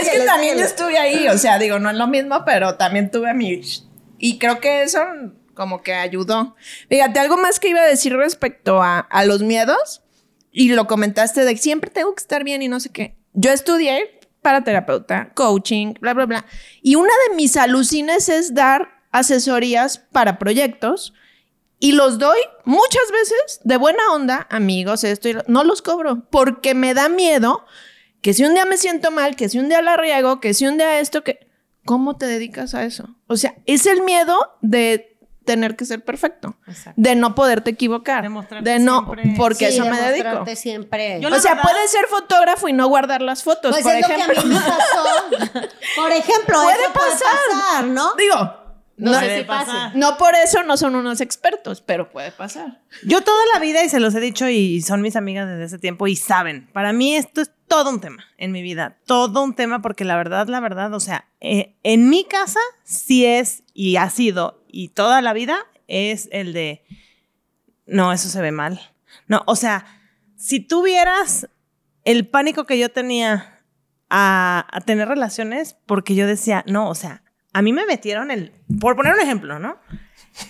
es que también yo estuve ahí, o sea, digo, no es lo mismo, pero también tuve mi... Y creo que eso como que ayudó. Fíjate, algo más que iba a decir respecto a, a los miedos, y lo comentaste de siempre tengo que estar bien y no sé qué. Yo estudié para terapeuta, coaching, bla, bla, bla. Y una de mis alucines es dar asesorías para proyectos y los doy muchas veces de buena onda, amigos, esto y lo- no los cobro porque me da miedo que si un día me siento mal, que si un día la riego, que si un día esto, que... ¿Cómo te dedicas a eso? O sea, es el miedo de tener que ser perfecto, Exacto. de no poderte equivocar, Demostrarte de no, siempre. porque Sí, eso me dedico. siempre. Yo O sea, verdad- puedes ser fotógrafo y no guardar las fotos, Pues por es ejemplo. lo que a mí me pasó. Por ejemplo, Puede eso puede pasar. pasar, ¿no? Digo, No, no, sé si pasar. pase. no por eso no son unos expertos, pero puede pasar. Yo toda la vida, y se los he dicho, y son mis amigas desde ese tiempo, y saben, para mí esto es todo un tema en mi vida, todo un tema, porque la verdad, la verdad, o sea, eh, en mi casa sí es, y ha sido, y toda la vida es el de, no, eso se ve mal. No, o sea, si tuvieras el pánico que yo tenía a, a tener relaciones, porque yo decía, no, o sea, a mí me metieron el, por poner un ejemplo, ¿no?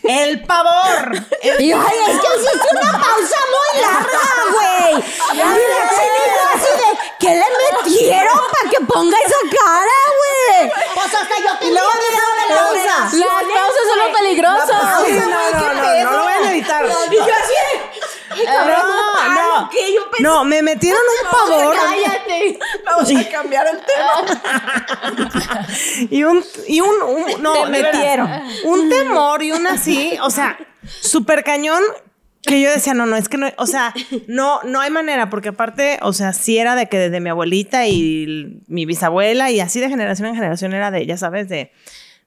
El pavor. El Y yo, ay, es que hiciste una pausa muy larga, güey. Y la chinita así de, ¿qué le metieron para que ponga esa cara, güey? Pues hasta yo te luego de la pausa. Las pausas son lo peligroso. Sí, no, no, no, no lo voy a editar. Y yo así No, no. No, me metieron un pavor Cállate. Vamos a cambiar el tema. y un, y un, un- no, metieron. un temor y un así, o sea, súper cañón que yo decía, no, no, es que no, o sea, no, no hay manera, porque aparte, o sea, sí era de que desde mi abuelita y mi bisabuela y así de generación en generación era de, ya sabes, de,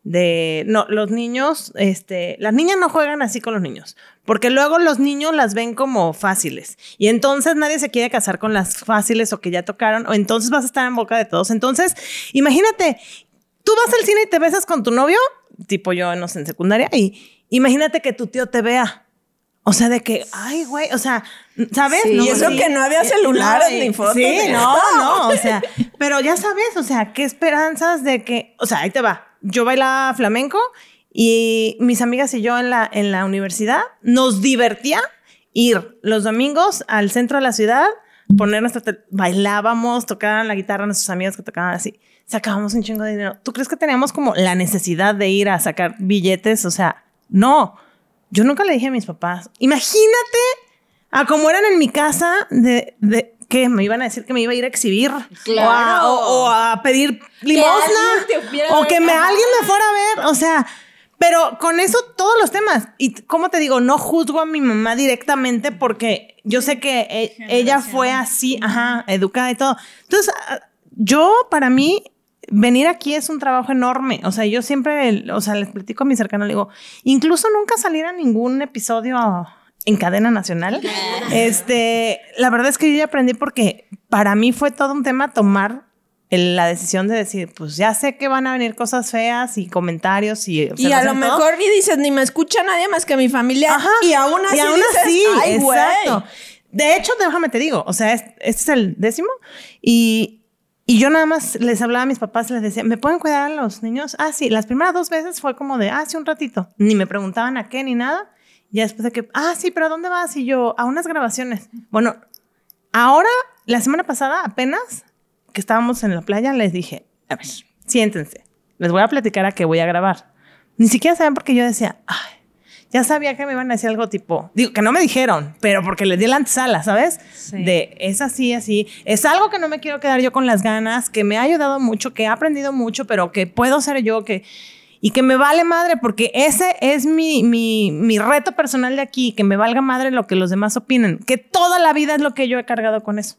de, no, los niños, este, las niñas no juegan así con los niños, porque luego los niños las ven como fáciles y entonces nadie se quiere casar con las fáciles o que ya tocaron, o entonces vas a estar en boca de todos. Entonces, imagínate, tú vas al cine y te besas con tu novio, tipo yo, no sé, en secundaria, y imagínate que tu tío te vea. O sea, de que, ay, güey, o sea, ¿sabes? Sí, y eso que no había celulares y- ni fotos Sí, ni no, no, o sea, pero ya sabes, o sea, qué esperanzas de que, o sea, ahí te va. yo bailaba flamenco y mis amigas y yo en la, en la universidad nos divertía ir los domingos al centro de la ciudad, poner nuestra... Bailábamos, tocaban la guitarra nuestros amigos que tocaban así. Sacábamos un chingo de dinero. ¿Tú crees que teníamos como la necesidad de ir a sacar billetes? O sea, no. Yo nunca le dije a mis papás. Imagínate a cómo eran en mi casa de... de que me iban a decir que me iba a ir a exhibir Claro. o, a, o- o a pedir limosna o que me, alguien me fuera a ver. O sea, pero con eso todos los temas. Y como te digo, no juzgo a mi mamá directamente porque yo sé que e- ella fue así, ajá, educada y todo. Entonces, yo para mí venir aquí es un trabajo enorme. O sea, yo siempre, o sea, les platico a mi cercano, le digo, incluso nunca salir a ningún episodio en cadena nacional. Este, la verdad es que yo ya aprendí porque para mí fue todo un tema tomar el- la decisión de decir, pues ya sé que van a venir cosas feas y comentarios y Y a lo todo. mejor ni dices, ni me escucha nadie más que mi familia. Ajá. Y aún así, Y aún dices, así, "Ay, güey". exacto. De hecho, déjame te digo, o sea, es- este es el décimo y, y yo nada más les hablaba a mis papás, les decía, ¿me pueden cuidar a los niños? Ah, sí, las primeras dos veces fue como de, ah, sí, un ratito. Ni me preguntaban a qué ni nada. Ya después de que, ah, sí, pero ¿a dónde vas? Y yo, a unas grabaciones. Bueno, ahora, la semana pasada, apenas que estábamos en la playa, les dije, a ver, siéntense, les voy a platicar a qué voy a grabar. Ni siquiera saben porque yo decía, ay, ya sabía que me iban a decir algo tipo, digo, que no me dijeron, pero porque les di la antesala, ¿sabes? De, es así, así. Es algo que no me quiero quedar yo con las ganas, que me ha ayudado mucho, que he aprendido mucho, pero que puedo ser yo, que... Y que me vale madre, porque ese es mi, mi, mi reto personal de aquí, que me valga madre lo que los demás opinen, que toda la vida es lo que yo he cargado con eso.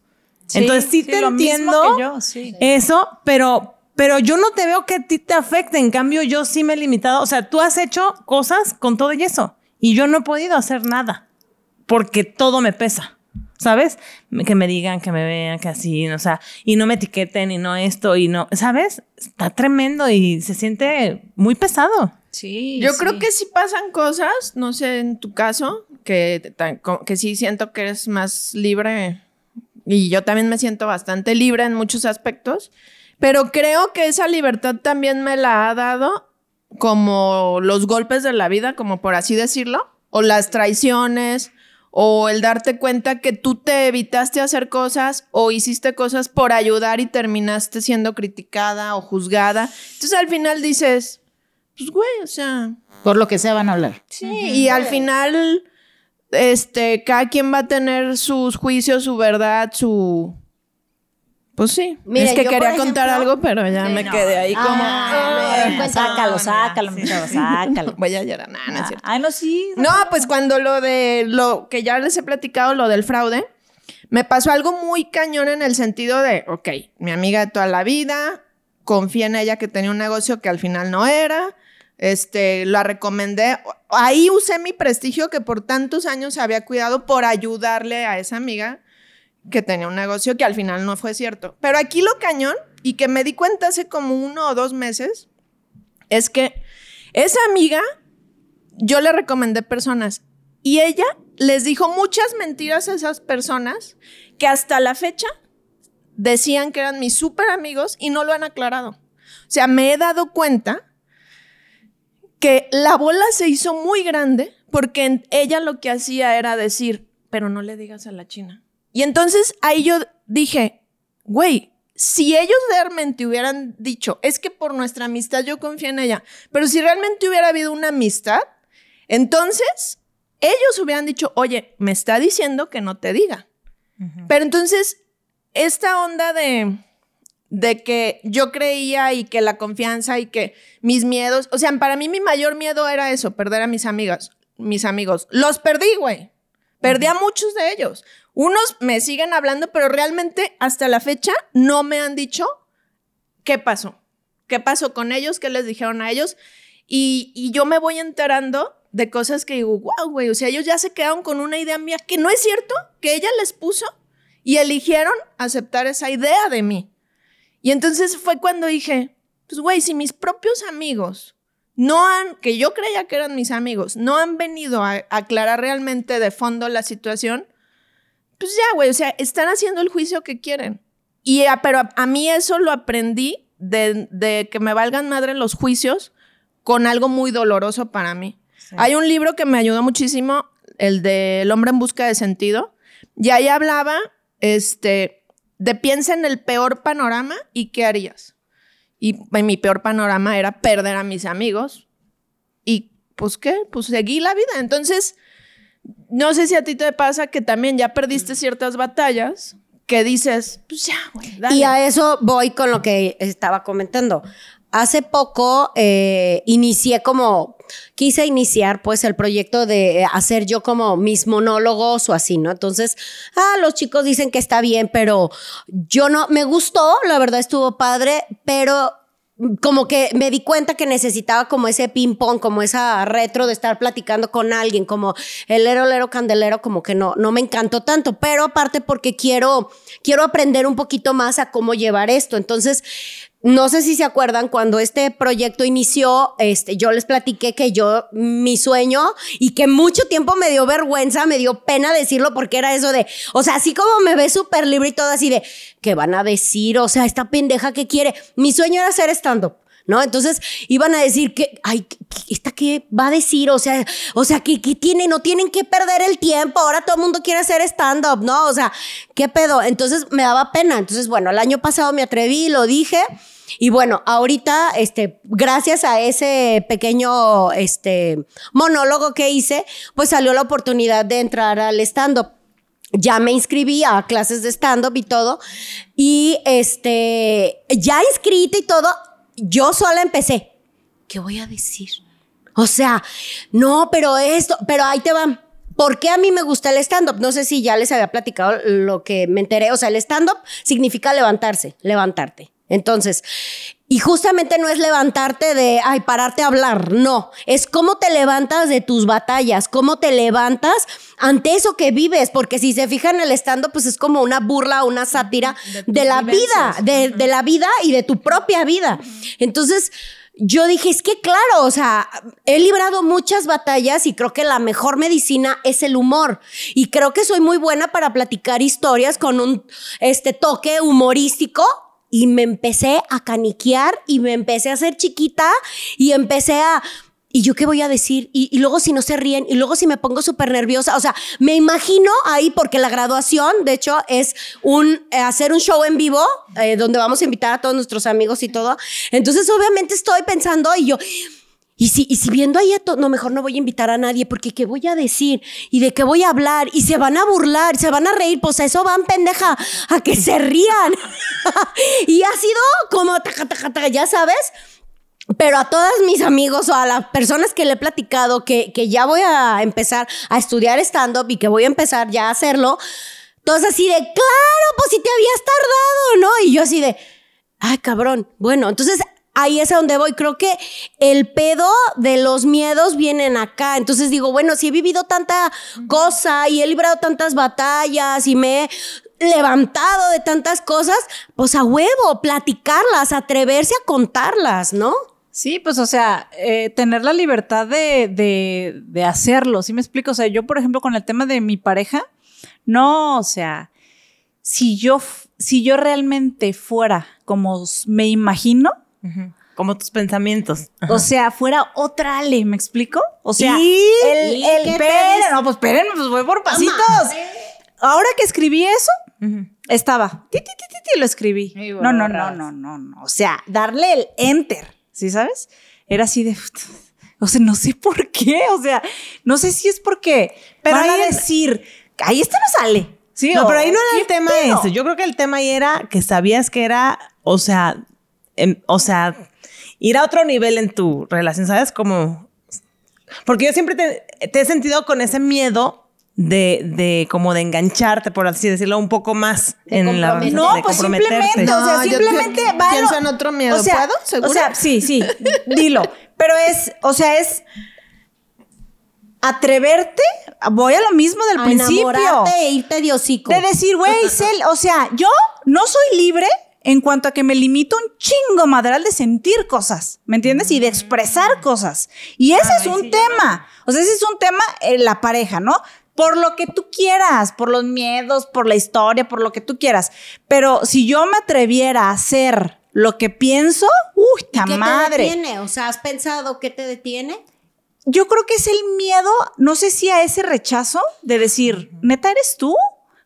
Entonces sí, te lo mismo entiendo que yo, sí. eso, pero, pero yo no te veo que a ti te afecte. En cambio, yo sí me he limitado. O sea, tú has hecho cosas con todo y eso. Y yo no he podido hacer nada. Porque todo me pesa. ¿Sabes? Que me digan, que me vean, que así, o sea, y no me etiqueten y no esto y no, ¿sabes? Está tremendo y se siente muy pesado. Sí. Yo sí. creo que sí pasan cosas, no sé, en tu caso, que, que sí siento que eres más libre y yo también me siento bastante libre en muchos aspectos, pero creo que esa libertad también me la ha dado como los golpes de la vida, como por así decirlo, o las traiciones, o el darte cuenta que tú te evitaste hacer cosas o hiciste cosas por ayudar y terminaste siendo criticada o juzgada. Entonces al final dices, pues güey, o sea, Por lo que sea van a hablar. Sí, y al final, este, cada quien va a tener sus juicios, su verdad, su... Pues sí. Es que yo, quería contar algo, pero ya me quedé ahí como... Ah, "Ay, me- cuenta. Sácalo, sácalo, sácalo. Voy a llorar, nada, no es cierto. Ay, no, sí. No, pues cuando lo de lo que ya les he platicado, lo del fraude, me pasó algo muy cañón en el sentido de, ok, mi amiga de toda la vida, confié en ella que tenía un negocio que al final no era, este, la recomendé. Ahí usé mi prestigio que por tantos años había cuidado por ayudarle a esa amiga que tenía un negocio que al final no fue cierto. Pero aquí lo cañón, y que me di cuenta hace como uno o dos meses, es que esa amiga yo le recomendé personas y ella les dijo muchas mentiras a esas personas que hasta la fecha decían que eran mis súper amigos y no lo han aclarado. O sea, me he dado cuenta que la bola se hizo muy grande porque ella lo que hacía era decir, pero no le digas a la China. Y entonces ahí yo dije, güey, si ellos realmente hubieran dicho, es que por nuestra amistad yo confío en ella, pero si realmente hubiera habido una amistad, entonces ellos hubieran dicho, oye, me está diciendo que no te diga. Pero entonces, esta onda de, de que yo creía y que la confianza y que mis miedos, o sea, para mí mi mayor miedo era eso, perder a mis amigas, mis amigos. Los perdí, güey. Perdí a muchos de ellos. Unos me siguen hablando, pero realmente hasta la fecha no me han dicho qué pasó. ¿Qué pasó con ellos? ¿Qué les dijeron a ellos? Y, yo me voy enterando de cosas que digo, wow, güey, o sea, ellos ya se quedaron con una idea mía que no es cierto, que ella les puso y eligieron aceptar esa idea de mí. Y entonces fue cuando dije, pues güey, si mis propios amigos no han, que yo creía que eran mis amigos, no han venido a aclarar realmente de fondo la situación, pues ya, güey, o sea, están haciendo el juicio que quieren. Y a- pero a, a mí eso lo aprendí de, de que me valgan madre los juicios con algo muy doloroso para mí. Hay un libro que me ayudó muchísimo, el de El hombre en busca de sentido, y ahí hablaba, este, de piensa en el peor panorama y qué harías. Y en mi peor panorama era perder a mis amigos. Y pues qué, pues seguí la vida. Entonces, no sé si a ti te pasa que también ya perdiste ciertas batallas que dices, pues ya, güey, dale. Y a eso voy con lo que estaba comentando. Hace poco eh, inicié como, quise iniciar pues el proyecto de hacer yo como mis monólogos o así, ¿no? Entonces, ah, los chicos dicen que está bien, pero yo no, me gustó, la verdad estuvo padre, pero como que me di cuenta que necesitaba como ese ping pong, como esa retro de estar platicando con alguien, como el lero lero candelero, como que no, no me encantó tanto, pero aparte porque quiero, quiero aprender un poquito más a cómo llevar esto. Entonces, no sé si se acuerdan cuando este proyecto inició, este, yo les platiqué que yo, mi sueño, y que mucho tiempo me dio vergüenza, me dio pena decirlo porque era eso de, o sea, así como me ve súper libre y todo así de, ¿qué van a decir? O sea, esta pendeja que quiere. Mi sueño era hacer stand-up. ¿No? Entonces iban a decir que, ay, ¿qué- ¿esta qué va a decir? O sea, o sea, ¿qué, qué tiene? No tienen que perder el tiempo. Ahora todo el mundo quiere hacer stand-up, ¿no? O sea, ¿qué pedo? Entonces me daba pena. Entonces, bueno, el año pasado me atreví, lo dije. Y bueno, ahorita, este, gracias a ese pequeño, este, monólogo que hice, pues salió la oportunidad de entrar al stand-up ya me inscribí a clases de stand-up y todo. Y este, ya inscrita y todo, yo sola empecé. ¿Qué voy a decir? O sea, no, pero esto, pero ahí te va. ¿Por qué a mí me gusta el stand-up? No sé si ya les había platicado lo que me enteré. O sea, el stand-up significa levantarse, levantarte. Entonces, y justamente no es levantarte de, ay, pararte a hablar, no, es cómo te levantas de tus batallas, cómo te levantas ante eso que vives, porque si se fijan el stand-up, pues es como una burla, una sátira de, la vida, de, de la vida y de tu propia vida. Entonces, yo dije, es que claro, o sea, he librado muchas batallas y creo que la mejor medicina es el humor. Y creo que soy muy buena para platicar historias con un este toque humorístico. Y me empecé a caniquear y me empecé a hacer chiquita y empecé a... ¿Y yo qué voy a decir? Y, luego si no se ríen, y luego si me pongo súper nerviosa. O sea, me imagino ahí, porque la graduación, de hecho, es un eh, hacer un show en vivo, eh, donde vamos a invitar a todos nuestros amigos y todo. Entonces, obviamente estoy pensando, y yo, y si, y si viendo ahí a to- no, mejor no voy a invitar a nadie, porque ¿qué voy a decir? ¿Y de qué voy a hablar? Y se van a burlar, se van a reír, pues a eso van, pendeja, a que se rían. y ha sido como, taca, taca, ya sabes, pero a todos mis amigos o a las personas que le he platicado que, que ya voy a empezar a estudiar stand-up y que voy a empezar ya a hacerlo, todos así de, claro, pues si te habías tardado, ¿no? Y yo así de, ay, cabrón. Bueno, entonces ahí es a donde voy. Creo que el pedo de los miedos vienen acá. Entonces digo, bueno, si he vivido tanta cosa y he librado tantas batallas y me he levantado de tantas cosas, pues a huevo, platicarlas, atreverse a contarlas, ¿no? Sí, pues o sea, eh, tener la libertad de, de, de hacerlo, ¿sí me explico? O sea, yo, por ejemplo, con el tema de mi pareja, no, o sea, si yo, si yo realmente fuera como me imagino. Como tus pensamientos. o sea, fuera otra Ale, ¿me explico? O sea, ¿Y? el, ¿Y el, esperen, no, pues espérenme, pues voy por pasitos. Ahora que escribí eso, estaba, ti, ti, ti, ti, lo escribí. No, no, no, no, no, no. O sea, darle el enter, ¿sí sabes? Era así de, o sea, no sé por qué, o sea, no sé si es porque Pero van a ahí decir, ahí esto no sale. Sí, No, pero ahí no era ¿qué el tema ese. Yo creo que el tema ahí era que sabías que era, o sea, em- o sea, ir a otro nivel en tu relación, ¿sabes? Como. Porque yo siempre te, te he sentido con ese miedo de, de como de engancharte, por así decirlo, un poco más De en la. No, de pues comprometerte. simplemente, o sea, No, yo simplemente pi- va pienso en otro miedo. O sea, ¿Puedo? ¿Segura? O sea, sí, sí, dilo. Pero es, o sea, es atreverte, voy a lo mismo del A principio. enamorarte e irte de hocico. De decir, güey, Cel, o sea, yo no soy libre en cuanto a que me limito un chingo madral de sentir cosas, ¿me entiendes? Y de expresar cosas. Y ese es un tema. O sea, ese es un tema en la pareja, ¿no? Por lo que tú quieras, por los miedos, por la historia, por lo que tú quieras. Pero si yo me atreviera a ser lo que pienso, uy, ta ¿Qué madre. te detiene? O sea, ¿has pensado qué te detiene? Yo creo que es el miedo, no sé si a ese rechazo de decir, neta, ¿eres tú?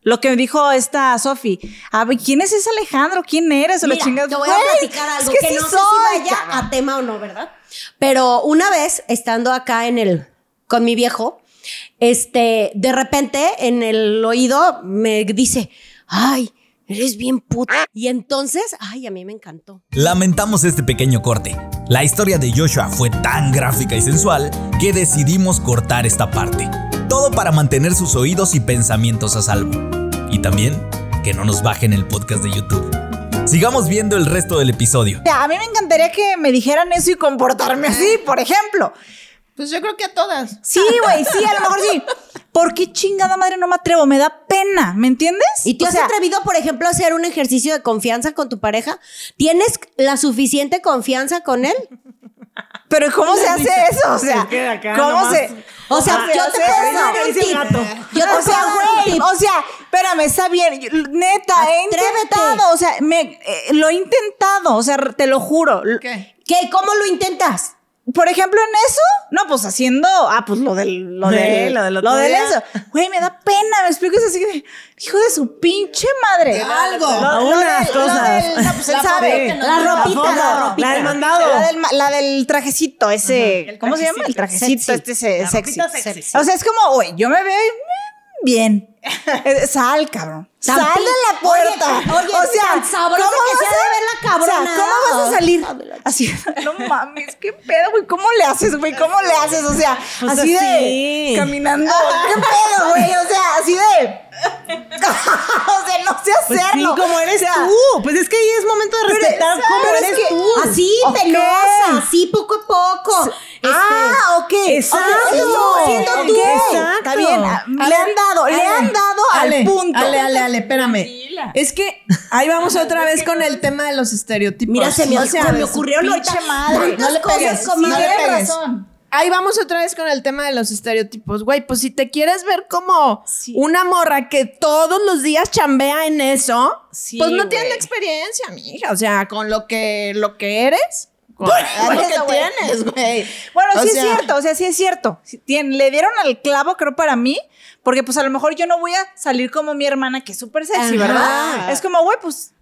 Lo que dijo esta Sofi. A ver, ¿quién es ese Alejandro? ¿Quién eres? O la Mira, chingada. te voy a platicar es algo que, que, sí no sé soy, si vaya cabrón. a tema o no, ¿verdad? Pero una vez, estando acá en el, con mi viejo, este, de repente en el oído me dice, ay, eres bien puta. Y entonces, ay, a mí me encantó. Lamentamos este pequeño corte. La historia de Joshua fue tan gráfica y sensual que decidimos cortar esta parte. Todo para mantener sus oídos y pensamientos a salvo. Y también que no nos bajen el podcast de YouTube. Sigamos viendo el resto del episodio. O sea, a mí me encantaría que me dijeran eso y comportarme así, por ejemplo. Pues yo creo que a todas. Sí, güey, sí, a lo mejor sí. ¿Por qué chingada madre no me atrevo? Me da pena, ¿me entiendes? ¿Y te O has sea, atrevido, por ejemplo, a hacer un ejercicio de confianza con tu pareja? ¿Tienes la suficiente confianza con él? Pero ¿cómo se hace eso? O sea, ¿cómo se...? O sea, ¿cómo se yo te puedo dar un tip. Yo te o sea, güey, o sea, espérame, está bien. Neta, he Atrévete. intentado, o sea, me, eh, lo he intentado, o sea, te lo juro. ¿Qué? ¿Qué? ¿Cómo lo intentas? Por ejemplo, en eso, no, pues haciendo, ah, pues lo del, lo Sí, de, lo del lo del eso. Güey, me da pena, me explico, es así de, hijo de su pinche madre. algo. Lo, lo Unas del- lo cosas. del- no, pues él La sabe. La La ropita, la ropita. la del mandado. La del, la del trajecito, ese, ¿cómo se llama? El trajecito. trajecito, este La sexy. sexy. O sea, es como, güey, yo me veo y, mm, bien. Eh, Sal, cabrón. Sal de la puerta. Oye, oye, o sea, sabroso ¿cómo que vas de ver la O sea, cabrona. ¿cómo vas a salir? Así, no mames, qué pedo, güey. ¿Cómo le haces, güey? ¿Cómo le haces? O sea, Pues así, así. de caminando. ¿Qué pedo, güey? O sea, así de. o sea, no sé Pues sí, hacerlo. como eres O sea, tú. Pues es que ahí es momento de respetar cómo eres es que- tú. Así, Ok. penosa, así poco a poco. Este, Ah, ok. Exacto. Ok, eso estás haciendo Ok, tú. exacto. Está bien. ah, A Le ver, han dado, le han dado Ale, al punto. Ale, ale, ale, espérame. Tranquila. Es que ahí vamos otra vez con el tema de los estereotipos. Mira, se me, O sea, se me ocurrieron pinche ahorita madre. No le pegues, no le Tienes pegues. razón. Ahí vamos otra vez con el tema de los estereotipos. Güey, pues si te quieres ver como Sí. una morra que todos los días chambea en eso, Sí, pues no tienes güey. la experiencia, mija. O sea, con lo que, lo que eres, con lo que tienes, güey. Bueno, O sí sea, es cierto, o sea, sí es cierto. Sí, le dieron al clavo, creo, para mí, porque pues a lo mejor yo no voy a salir como mi hermana, que es súper sexy, Ajá. ¿verdad? Es como, güey, pues,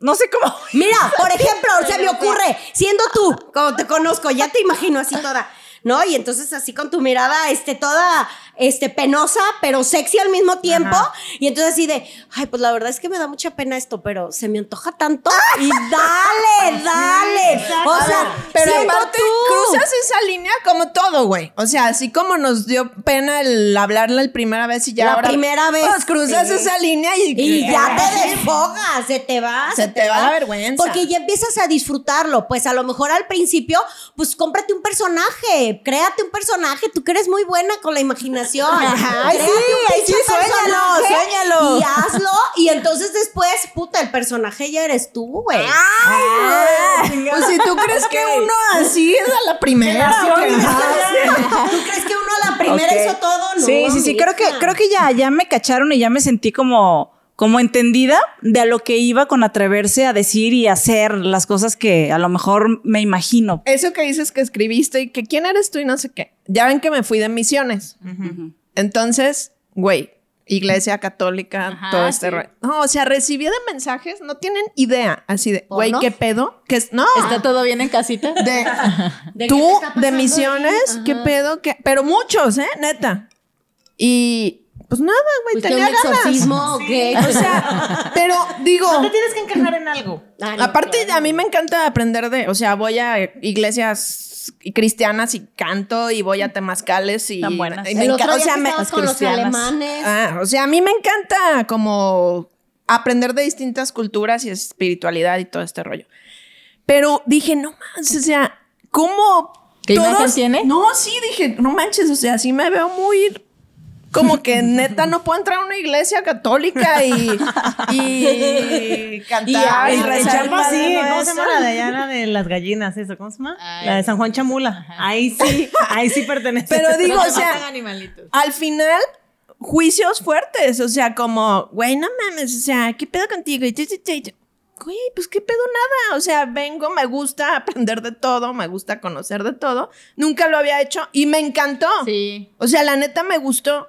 no sé cómo. Mira, por ejemplo, se me ocurre, siendo tú, como te conozco, ya te imagino así toda, ¿no? Y entonces así con tu mirada, este, toda, este, penosa, pero sexy al mismo tiempo. Y entonces así de, ay, pues la verdad es que me da mucha pena esto, pero se me antoja tanto. Y dale, dale. O A sea, pero aparte tú. cruzas esa línea como todo, güey. O sea, así como nos dio pena el hablarle la primera vez y ya La ahora, primera vez. Pues cruzas Sí. esa línea y, Y ya te desfogas, se te va. Se te va la vergüenza. Porque ya empiezas a disfrutarlo. Pues a lo mejor al principio, pues cómprate un personaje, créate un personaje. Tú que eres muy buena con la imaginación. Ay, Créate sí, un ay, pinche sí, suéñalo, suéñalo. Y hazlo. Y entonces después, puta, el personaje ya eres tú, güey. Pues si tú crees que uno así es a la primera. ¿Tú crees que uno a la primera hizo todo? No, sí, sí, sí, creo que, creo que ya, ya me cacharon y ya me sentí como, como entendida de a lo que iba con atreverse a decir y hacer las cosas que a lo mejor me imagino. Eso que dices que escribiste y que quién eres tú y no sé qué. Ya ven que me fui de misiones. Entonces, güey, iglesia católica, Ajá, todo este sí. rollo. No, o sea, recibí de mensajes, no tienen idea. Así de, güey. ¿qué pedo? ¿Qué es? No. ¿Está todo bien en casita? De, ¿De tú, de misiones? ¿qué pedo? ¿Qué? Pero muchos, ¿eh? Neta. Y pues nada, güey, ¿Fuiste a tenía un ganas. exorcismo o qué? O sea, pero digo, No te tienes que encajar en algo. Ah, no, aparte claro. a mí me encanta aprender de, o sea, voy a iglesias cristianas y canto y voy a temazcales y, Tan buenas. y me El o sea, me- estabas con los alemanes. Ah, o sea, a mí me encanta como aprender de distintas culturas y espiritualidad y todo este rollo. Pero dije, no manches, o sea, ¿cómo? ¿Qué imagen tiene? No, sí, dije, no manches, o sea, sí me veo muy como que neta no puedo entrar a una iglesia católica y, y cantar y, Y- rezar. sí, ¿cómo se llama la de las gallinas, eso? ¿Cómo se llama? Ay, la de San Juan Chamula. Ahí sí, ahí sí pertenece. Pero digo, No o sea, animalitos. al final, juicios fuertes, o sea, como, güey, no mames, o sea, ¿qué pedo contigo? Y, güey, pues qué pedo nada. O sea, vengo, me gusta aprender de todo, me gusta conocer de todo. Nunca lo había hecho y me encantó. Sí. O sea, la neta me gustó.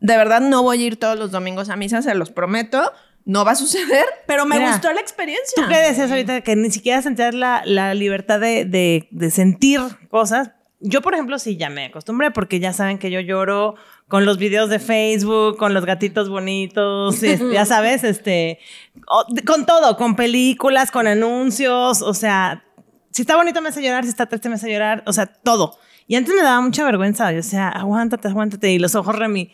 De verdad no voy a ir todos los domingos a misa, se los prometo. No va a suceder, pero me Mira, gustó la experiencia. ¿Tú qué decías ahorita? Que ni siquiera sentías la, la libertad de, de- de sentir cosas. Yo, por ejemplo, sí ya me acostumbré porque ya saben que yo lloro con los videos de Facebook, con los gatitos bonitos, este, ya sabes, este, con todo, con películas, con anuncios, o sea, si está bonito me hace llorar, si está triste me hace llorar, o sea, todo. Y antes me daba mucha vergüenza, yo, o sea, aguántate, aguántate, y los ojos remi.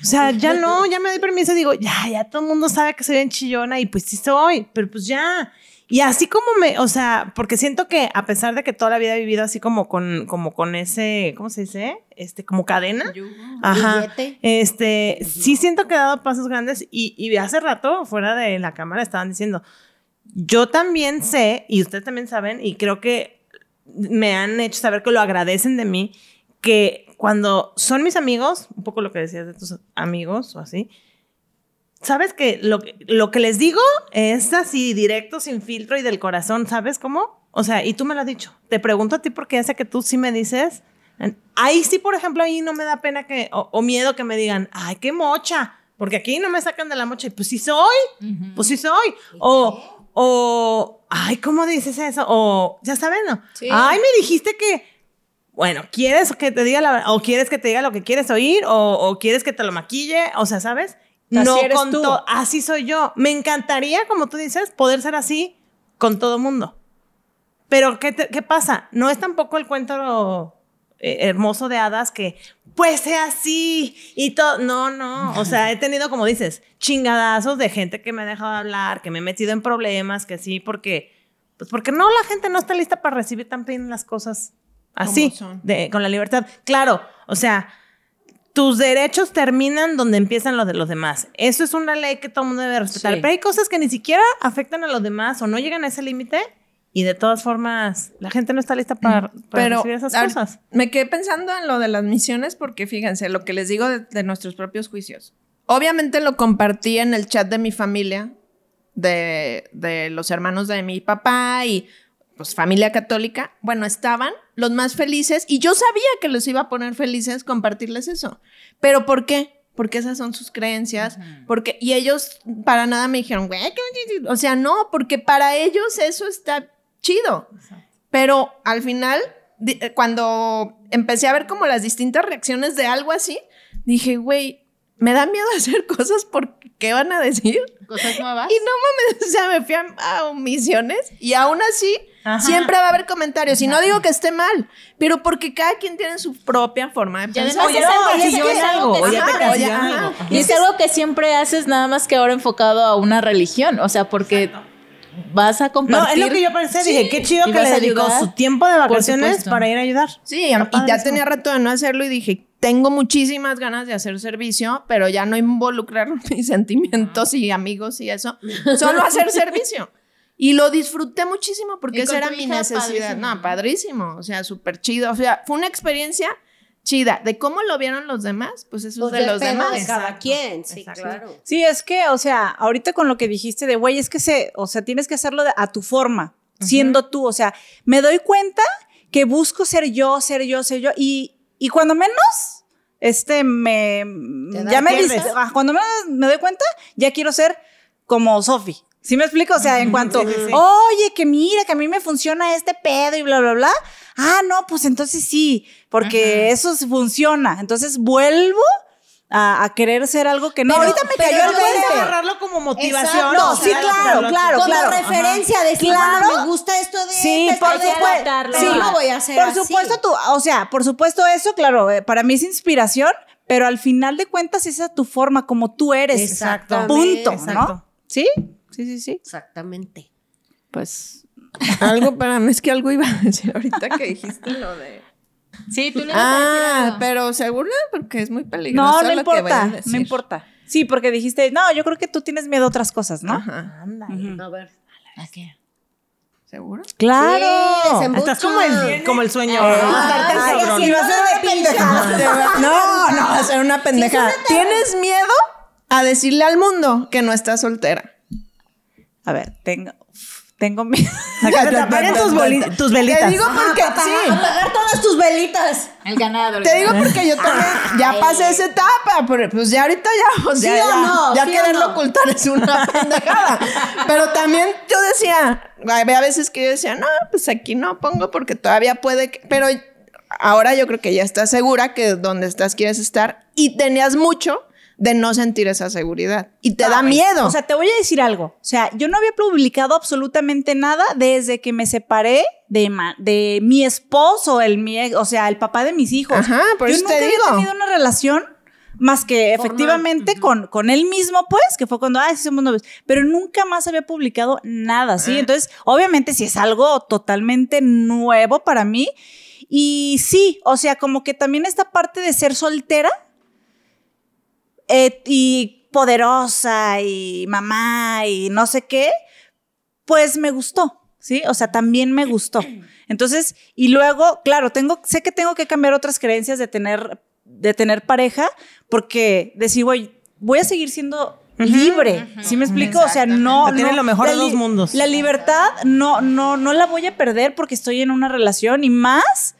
O sea, ya no, ya me doy permiso digo, ya, ya todo el mundo sabe que soy bien chillona y pues sí soy, pero pues ya. Y así como me, o sea, porque siento que a pesar de que toda la vida he vivido así como con, como con ese, ¿cómo se dice? Este, como cadena. Ajá. Billete. Este, sí siento que he dado pasos grandes y, y hace rato, fuera de la cámara, estaban diciendo, yo también sé, y ustedes también saben, y creo que me han hecho saber que lo agradecen de mí, que cuando son mis amigos, un poco lo que decías de tus amigos o así, sabes que lo, que- lo que les digo es así, directo, sin filtro y del corazón, ¿sabes cómo? O sea, y tú me lo has dicho. Te pregunto a ti porque ya sé que tú sí me dices. Ahí sí, por ejemplo, ahí no me da pena que, o, o miedo que me digan, ay, qué mocha, porque aquí no me sacan de la mocha. Y pues sí soy, pues sí soy. O, o, ay, ¿cómo dices eso? O, ya sabes, ¿no? Ay, me dijiste que, bueno, ¿quieres que te diga la? ¿O quieres que te diga lo que quieres oír? ¿O, o quieres que te lo maquille? O sea, ¿sabes? Así no eres con tú. Así soy yo. Me encantaría, como tú dices, poder ser así con todo mundo. Pero, ¿qué, te- qué pasa? No es tampoco el cuento eh, hermoso de hadas que, pues sea así y todo. No, no. O sea, he tenido, como dices, chingadazos de gente que me ha dejado hablar, que me he metido en problemas, que sí, porque, pues porque no, la gente no está lista para recibir tan bien las cosas así, de, con la libertad. Claro, o sea, tus derechos terminan donde empiezan los de los demás. Eso es una ley que todo el mundo debe respetar. Sí. Pero hay cosas que ni siquiera afectan a los demás o no llegan a ese límite y de todas formas la gente no está lista para, para Pero recibir esas cosas. me quedé pensando en lo de las misiones porque fíjense, lo que les digo de, de nuestros propios juicios. Obviamente lo compartí en el chat de mi familia, de, de los hermanos de mi papá y pues familia católica. Bueno, estaban los más felices y yo sabía que los iba a poner felices compartirles eso. Pero ¿por qué? Porque esas son sus creencias, porque y ellos para nada me dijeron, "Güey, ¿qué- qué- qué?". o sea, no, porque para ellos eso está chido. Pero al final, eh, cuando empecé a ver como las distintas reacciones de algo así, dije, güey, me da miedo hacer cosas porque ¿qué van a decir? Cosas nuevas. Y no mames, o sea, me fui a, a misiones y aún así Ajá. siempre va a haber comentarios. Y no digo que esté mal, pero porque cada quien tiene su propia forma de pensar. además O ya es algo- que siempre haces nada más que ahora enfocado a una religión. O sea, porque vas a No, compartir. es lo que yo pensé. Dije, qué chido ¿Y que le dedicó ayudar? su tiempo de vacaciones para ir a ayudar. Sí, y ya tenía rato de no hacerlo y dije, tengo muchísimas ganas de hacer servicio, pero ya no involucrar mis sentimientos y amigos y eso, solo hacer servicio. Y lo disfruté muchísimo porque ¿Y esa era mi necesidad. Padrísimo. No, padrísimo, o sea, súper chido. O sea, fue una experiencia chida. De cómo lo vieron los demás, pues eso Pues es de los demás. de cada Exacto, quien, sí, exacto. claro. Sí, es que, o sea, ahorita con lo que dijiste de, güey, es que se, o sea, tienes que hacerlo de- a tu forma, siendo tú, o sea, me doy cuenta que busco ser yo, ser yo, ser yo, y, y cuando menos, este, me, ya me dice, ah, cuando menos me doy cuenta, ya quiero ser como Sofi. ¿Sí me explico? O sea, en cuanto, sí, sí. oye, que mira, que a mí me funciona este pedo y bla, bla, bla. Ah, no, pues entonces sí, porque eso funciona. Entonces vuelvo a, a querer ser algo que no. Pero- Ahorita me pero cayó el puedes Puedes 20. agarrarlo como motivación. Exacto. No, sí, claro, lo- claro, Como claro. referencia, decir, Claro. bueno, me gusta esto de Sí, por esto de- supuesto. Sí. no voy a hacer Por así. supuesto, tú, o sea, por supuesto eso, claro, eh, para mí es inspiración, pero al final de cuentas esa es tu forma, como tú eres. Exactamente. Punto, Exacto. ¿no? ¿Sí? Sí, sí, sí. Exactamente. Pues Algo, para es que algo iba a decir ahorita que dijiste lo de... Sí, tú le vas a decir Ah, algo. pero seguro porque es muy peligroso no, no lo que voy a importa, decir. no importa. Sí, porque dijiste, no, yo creo que tú tienes miedo a otras cosas, ¿no? Ajá. Ujú. A ver. ¿A qué? ¿Seguro? Claro. Sí. Estás como el, como el sueño. Ay, ¿no? Estarte ay, cabrón. así va a ser de pendeja. No, no, va a ser una pendejada. ¿Tienes miedo a decirle al mundo que no estás soltera? A ver, tengo, tengo mi... Apaguen tus, boli- tus velitas. Te digo porque sí. Apagar todas tus velitas. El ganado. el Te digo porque yo también ya pasé esa etapa, pero pues ya ahorita ya, pues, ya, ¿Sí o ya, no? ya ¿Sí o quererlo no? ocultar es una pendejada. Pero también yo decía, había veces que yo decía, no, pues aquí no pongo porque todavía puede, que-". pero ahora yo creo que ya estás segura que donde estás quieres estar y tenías mucho de no sentir esa seguridad y te da miedo. O sea, te voy a decir algo. O sea, yo no había publicado absolutamente nada desde que me separé de, ma- de mi esposo, el mi o sea, el papá de mis hijos. Ajá, por yo eso nunca te había digo. tenido una relación más que efectivamente con, con él mismo, pues, que fue cuando, ay, sí somos novios, pero nunca más había publicado nada, ¿sí? Entonces, obviamente, sí es algo totalmente nuevo para mí. Y sí, o sea, como que también esta parte de ser soltera, eh, y poderosa y mamá y no sé qué, pues me gustó, ¿sí? O sea, también me gustó. Entonces, y luego, claro, tengo, sé que tengo que cambiar otras creencias de tener, de tener pareja, porque decir, voy, voy a seguir siendo libre, ¿sí me explico? O sea, no... O sea, tiene no- lo mejor de li- mundos. La libertad no, no, no la voy a perder porque estoy en una relación y más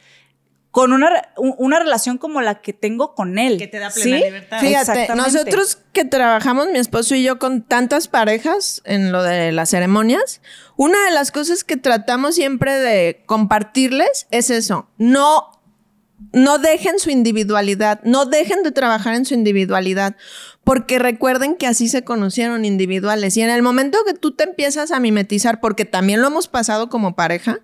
con una, una relación como la que tengo con él. Que te da plena ¿sí? libertad. Fíjate, Exactamente. nosotros que trabajamos, mi esposo y yo, con tantas parejas en lo de las ceremonias, una de las cosas que tratamos siempre de compartirles es eso. No, no dejen su individualidad, no dejen de trabajar en su individualidad, porque recuerden que así se conocieron individuales. Y en el momento que tú te empiezas a mimetizar, porque también lo hemos pasado como pareja,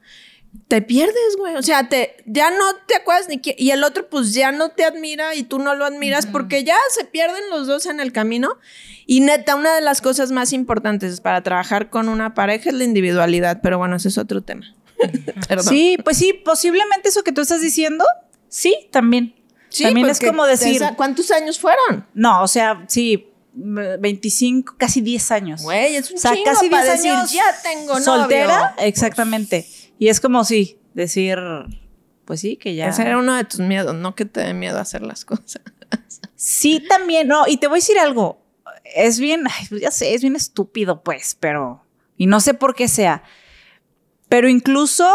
te pierdes, güey. O sea, te, ya no te acuerdas ni quién. Y el otro, pues ya no te admira y tú no lo admiras porque ya se pierden los dos en el camino. Y neta, una de las cosas más importantes para trabajar con una pareja es la individualidad. Pero bueno, ese es otro tema. Sí, pues sí, posiblemente eso que tú estás diciendo, sí, también. Sí, también es porque como decir, ¿Cuántos años fueron? no, o sea, sí, mm, 25, casi 10 años. Güey, es un o sea, chingo casi para 10 decir, años ya tengo novio. soltera, exactamente. Y es como sí, decir, pues sí, que ya. Ese era uno de tus miedos, no que te dé miedo hacer las cosas. Sí, también, no, y te voy a decir algo. Es bien, ay, pues ya sé, es bien estúpido, pues, pero. Y no sé por qué sea. Pero incluso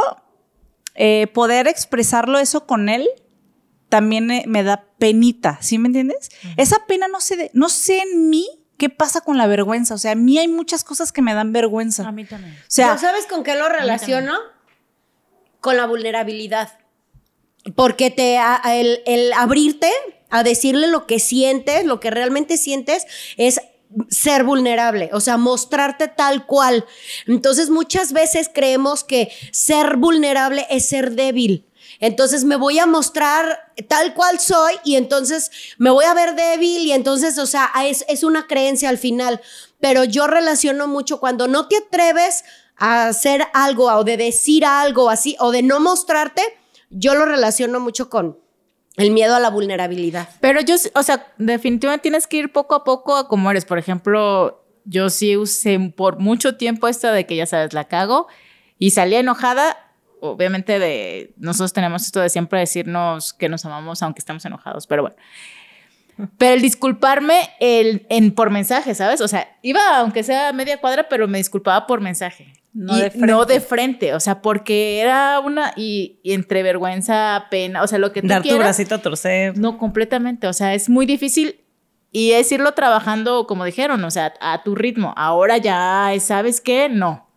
eh, poder expresarlo eso con él también eh, me da penita, ¿sí me entiendes? Esa pena no sé, de- no sé en mí qué pasa con la vergüenza. O sea, a mí hay muchas cosas que me dan vergüenza. A mí también. O sea, ¿Yo sabes con qué lo relaciono? Con la vulnerabilidad. Porque te, el, el abrirte a decirle lo que sientes, lo que realmente sientes, es ser vulnerable, o sea, mostrarte tal cual. Entonces muchas veces creemos que ser vulnerable es ser débil. Entonces me voy a mostrar tal cual soy y entonces me voy a ver débil y entonces, o sea, es, es una creencia al final. Pero yo relaciono mucho cuando no te atreves a hacer algo o de decir algo así o de no mostrarte, yo lo relaciono mucho con el miedo a la vulnerabilidad. Pero yo, o sea, definitivamente tienes que ir poco a poco a como eres. Por ejemplo, yo sí usé por mucho tiempo esto de que ya sabes, la cago y salía enojada. Obviamente nosotros tenemos esto de siempre decirnos que nos amamos aunque estemos enojados, pero bueno. Pero el disculparme en, por mensaje, ¿sabes? O sea, iba aunque sea media cuadra, pero me disculpaba por mensaje. No Y de frente. No de frente, o sea, porque era una, y, y entre vergüenza, pena, o sea, lo que tú Dar tu quieras. bracito a torcer. No, completamente. O sea, es muy difícil y es irlo trabajando, como dijeron, o sea, a tu ritmo. Ahora ya, es, ¿sabes qué? No.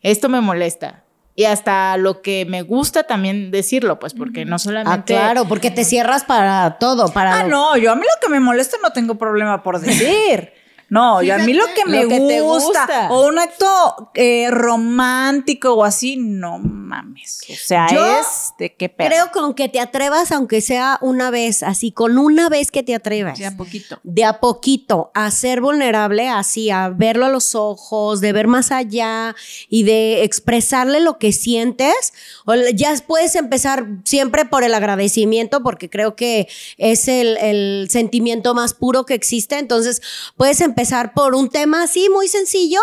Esto me molesta. Y hasta lo que me gusta también decirlo, pues, porque no solamente. Ah, claro, porque te cierras para todo, para Ah, lo- no, yo a mí lo que me molesta no tengo problema por decir. No, yo a mí lo que me lo que te gusta, gusta. o un acto eh, romántico o así, no mames. O sea, Yo es de qué pedo. Creo con que te atrevas, aunque sea una vez, así, con una vez que te atrevas. Sí, a poquito. de a poquito a ser vulnerable, así, a verlo a los ojos, de ver más allá y de expresarle lo que sientes. O ya puedes empezar siempre por el agradecimiento, porque creo que es el, el sentimiento más puro que existe. Entonces, puedes empezar por un tema así, muy sencillo.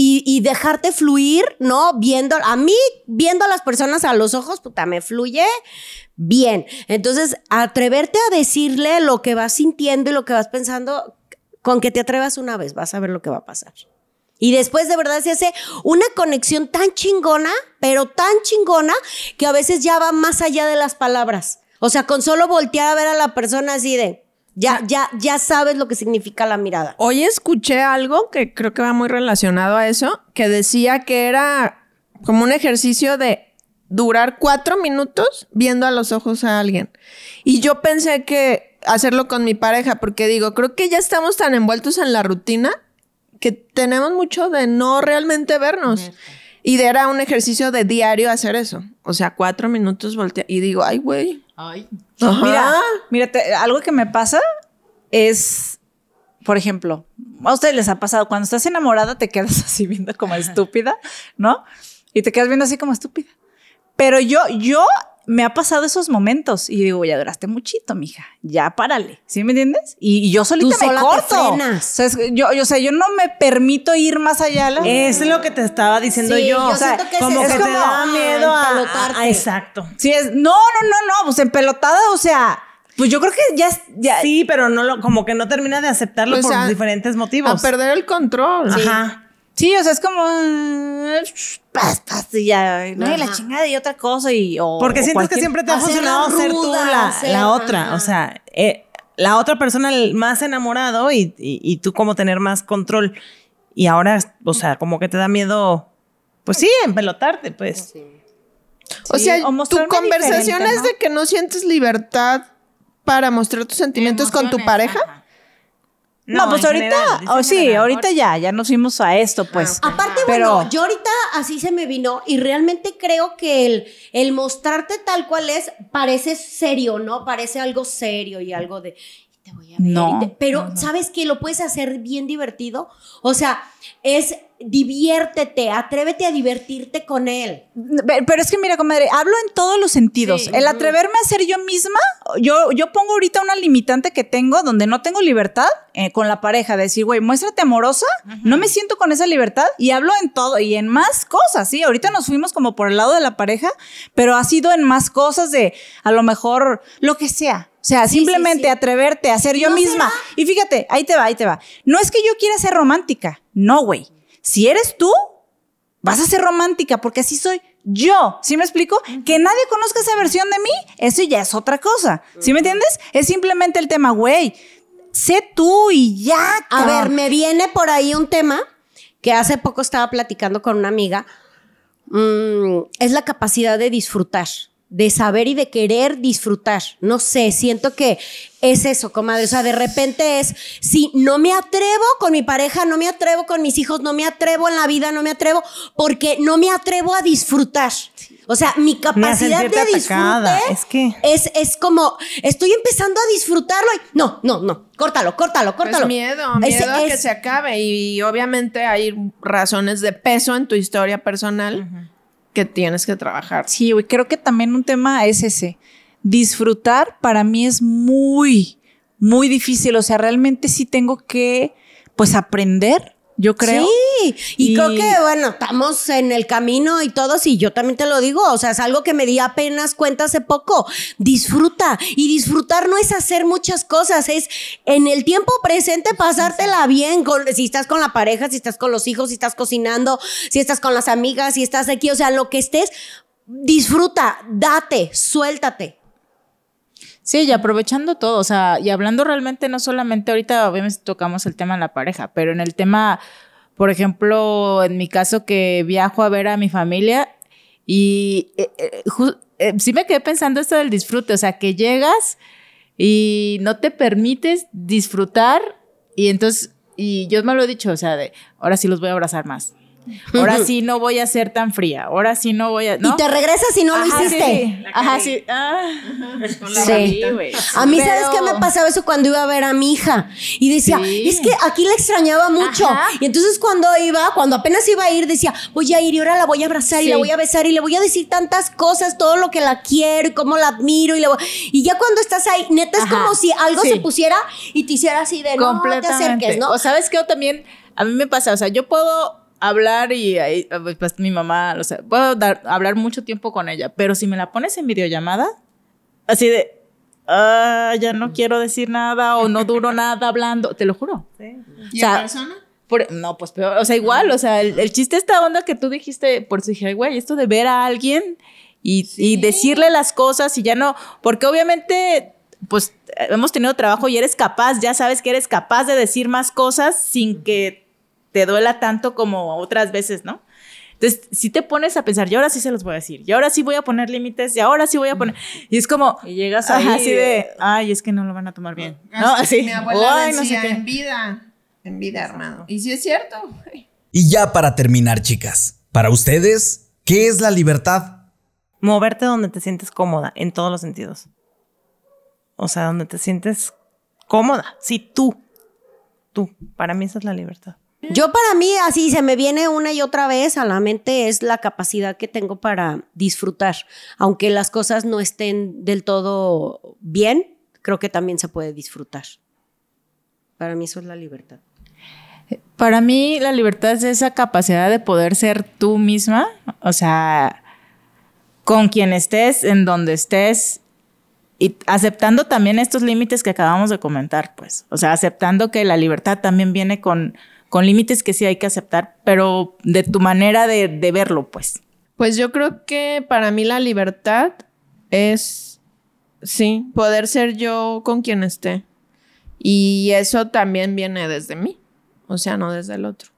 Y, y dejarte fluir, ¿no? Viendo, a mí, viendo a las personas a los ojos, puta, me fluye bien. Entonces, atreverte a decirle lo que vas sintiendo y lo que vas pensando, con que te atrevas una vez, vas a ver lo que va a pasar. Y después de verdad se hace una conexión tan chingona, pero tan chingona, que a veces ya va más allá de las palabras. O sea, con solo voltear a ver a la persona así de, ya, ya, ya sabes lo que significa la mirada. Hoy escuché algo que creo que va muy relacionado a eso, que decía que era como un ejercicio de durar cuatro minutos viendo a los ojos a alguien. Y yo pensé que hacerlo con mi pareja, porque digo, creo que ya estamos tan envueltos en la rutina que tenemos mucho de no realmente vernos. Y era un ejercicio de diario hacer eso. O sea, cuatro minutos voltea y digo, ay, güey. Ay. Ajá. Mira, mira, te- algo que me pasa es, por ejemplo, a ustedes les ha pasado, cuando estás enamorada te quedas así viendo como estúpida, ¿no? Y te quedas viendo así como estúpida. Pero yo, yo me ha pasado esos momentos y digo, ya duraste muchito, mija, ya párale, ¿sí me entiendes? Y, y yo solita Tú me sola te corto. frenas. O sea, es que yo, yo, o sea, yo no me permito ir más allá. de la- Eso es lo que te estaba diciendo Sí, yo. yo o sea, siento que es como eso. que Es te como, da ah, miedo a, a- a- Exacto. Sí, es, no, no, no, no, pues empelotada, o sea, pues yo creo que ya, es- ya Sí, pero no lo, como que no termina de aceptarlo O por sea, diferentes A motivos. perder el control. Ajá. Sí, o sea, es como. eh, Pas, pas, y ya. No, y la chingada y otra cosa. Y, o- Porque sientes cualquier- que siempre te ha funcionado ser tú la, hacer- la otra. ajá. O sea, eh, la otra persona el más enamorado y, y- y tú como tener más control. Y ahora, o sea, como que te da miedo, pues sí, empelotarte, pues. O Sí, sea, o tu conversación es ¿no? de que no sientes libertad para mostrar tus sentimientos con tu pareja. ajá. No, pues ahorita. general, oh, sí, general. ahorita ya, ya nos fuimos a esto, pues. Aparte, Pero- bueno, yo ahorita así se me vino y realmente creo que el, el mostrarte tal cual es parece serio, ¿no? Parece algo serio y algo de... Te voy a ver", No, te- pero, ¿sabes que Lo puedes hacer bien divertido. O sea, es diviértete, atrévete a divertirte con él. Pe- Pero es que mira, comadre, hablo en todos los sentidos. Sí. El atreverme a ser yo misma, yo, yo pongo ahorita una limitante que tengo donde no tengo libertad eh, con la pareja, de decir, güey, muéstrate amorosa, no me siento con esa libertad y hablo en todo y en más cosas, ¿sí? Ahorita nos fuimos como por el lado de la pareja, pero ha sido en más cosas de a lo mejor lo que sea. O sea, Sí, simplemente sí, sí. atreverte a ser yo ¿No misma. Y fíjate, ahí te va, ahí te va. No es que yo quiera ser romántica, no, güey. Si eres tú, vas a ser romántica porque así soy yo. ¿Sí me explico? Que nadie conozca esa versión de mí, eso ya es otra cosa. ¿Sí me entiendes? Es simplemente el tema, güey. Sé tú y ya. A ver, me viene por ahí un tema que hace poco estaba platicando con una amiga. Mm, es la capacidad de disfrutar, de saber y de querer disfrutar. No sé, siento que es eso, comadre. O sea, de repente es, si no me atrevo con mi pareja, no me atrevo con mis hijos, no me atrevo en la vida, no me atrevo, porque no me atrevo a disfrutar. O sea, mi capacidad de disfrute atacada, es que- es, es como, estoy empezando a disfrutarlo y no, no, no, córtalo, córtalo, Pues córtalo. miedo, Ese miedo a que es- se acabe. Y obviamente hay razones de peso en tu historia personal que tienes que trabajar. Sí, güey, creo que también un tema es ese. Disfrutar para mí es muy, muy difícil. O sea, realmente sí tengo que, pues, aprender, yo creo. Sí, y, Y- creo que, bueno, estamos en el camino y todos, y yo también te lo digo, o sea, es algo que me di apenas cuenta hace poco. Disfruta, y disfrutar no es hacer muchas cosas, es en el tiempo presente pasártela bien, con, si estás con la pareja, si estás con los hijos, si estás cocinando, si estás con las amigas, si estás aquí, o sea, lo que estés, disfruta, date, suéltate. Sí, y aprovechando todo, o sea, y hablando realmente no solamente ahorita, obviamente tocamos el tema de la pareja, pero en el tema, por ejemplo, en mi caso que viajo a ver a mi familia y eh, eh, eh, sí me quedé pensando esto del disfrute, o sea, que llegas y no te permites disfrutar y entonces, y yo me lo he dicho, o sea, de, ahora sí los voy a abrazar más. Ahora sí no voy a ser tan fría. Ahora sí no voy a. ¿no? Y te regresas y no lo hiciste. sí. Ajá, sí. Ah. Sí. güey. A mí, ¿sabes qué me pasaba eso cuando iba a ver a mi hija? Y decía, Sí. es que aquí la extrañaba mucho. Ajá. Y entonces cuando iba, cuando apenas iba a ir, decía, voy a ir y ahora la voy a abrazar y Sí. la voy a besar y le voy a decir tantas cosas, todo lo que la quiero y cómo la admiro. Y, voy- y ya cuando estás ahí, neta es Ajá. como si algo Sí. se pusiera y te hiciera así de, no te acerques, ¿no? O sabes qué, O también a mí me pasa, o sea, yo puedo hablar y ahí, pues mi mamá, o sea, puedo dar, hablar mucho tiempo con ella, pero si me la pones en videollamada, así de, ah, ya no quiero decir nada o no duro nada hablando, te lo juro. ¿Y O sea, en persona? Por- no, pues peor. O sea, igual, o sea, el, el chiste esta onda que tú dijiste, por eso dije, "Ay, güey, esto de ver a alguien y, y decirle las cosas y ya no, porque obviamente, pues hemos tenido trabajo y eres capaz, ya sabes que eres capaz de decir más cosas sin que te duela tanto como otras veces, ¿no? Entonces, si te pones a pensar, y ahora sí se los voy a decir, y ahora sí voy a poner límites, y ahora sí voy a poner. Y es como. Y llegas ajá, ahí así de, ay, es que no lo van a tomar bien. No, así. Mi abuela ay, no sé qué. en vida, en vida, hermano. Y si es cierto. Y ya para terminar, chicas, para ustedes, ¿qué es la libertad? Moverte donde te sientes cómoda, en todos los sentidos. O sea, donde te sientes cómoda. Sí, tú. Tú. Para mí esa es la libertad. Yo para mí, así se me viene una y otra vez a la mente, es la capacidad que tengo para disfrutar. Aunque las cosas no estén del todo bien, creo que también se puede disfrutar. Para mí eso es la libertad. Para mí, la libertad es esa capacidad de poder ser tú misma, o sea, con quien estés, en donde estés, y aceptando también estos límites que acabamos de comentar, pues. O sea, aceptando que la libertad también viene con, con límites que sí hay que aceptar, pero de tu manera de, de verlo, pues. Pues yo creo que para mí la libertad es, sí, poder ser yo con quien esté. Y eso también viene desde mí, o sea, no desde el otro.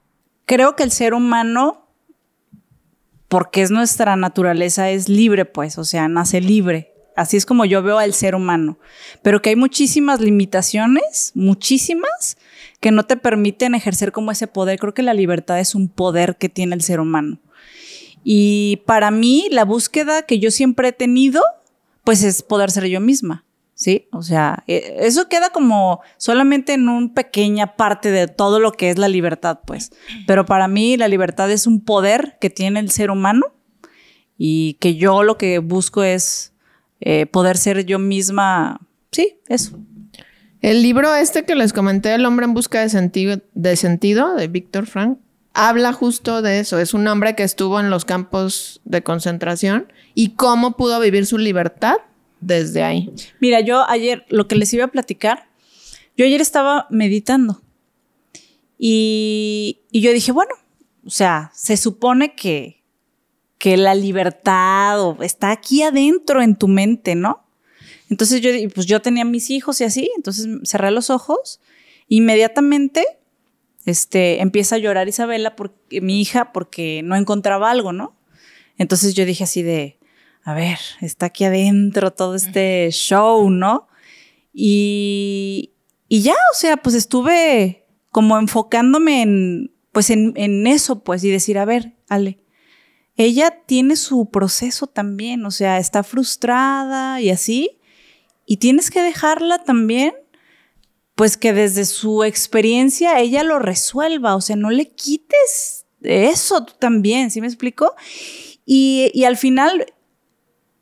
Creo que el ser humano, porque es nuestra naturaleza, es libre, pues, o sea, nace libre. Así es como yo veo al ser humano. Pero que hay muchísimas limitaciones, muchísimas, que no te permiten ejercer como ese poder. Creo que la libertad es un poder que tiene el ser humano. Y para mí, la búsqueda que yo siempre he tenido, pues es poder ser yo misma. ¿Sí? O sea, eh, eso queda como solamente en una pequeña parte de todo lo que es la libertad, pues. Pero para mí la libertad es un poder que tiene el ser humano y que yo lo que busco es eh, poder ser yo misma. Sí, eso. El libro este que les comenté, El hombre en busca de sentido, de sentido, de Víctor Frank, habla justo de eso. Es un hombre que estuvo en los campos de concentración y cómo pudo vivir su libertad desde ahí. Mira, yo ayer, lo que les iba a platicar, yo ayer estaba meditando y, y yo dije, bueno, o sea, se supone que, que la libertad está aquí adentro en tu mente, ¿no? Entonces yo, pues yo tenía mis hijos y así, entonces cerré los ojos, inmediatamente este, empieza a llorar Isabela, porque, mi hija, porque no encontraba algo, ¿no? Entonces yo dije así de, a ver, está aquí adentro todo este show, ¿no? Y, y ya, o sea, pues estuve como enfocándome en, pues en, en eso, pues, y decir, a ver, Ale, ella tiene su proceso también, o sea, está frustrada y así, y tienes que dejarla también, pues que desde su experiencia ella lo resuelva, o sea, no le quites eso también, ¿sí me explico? Y, y al final,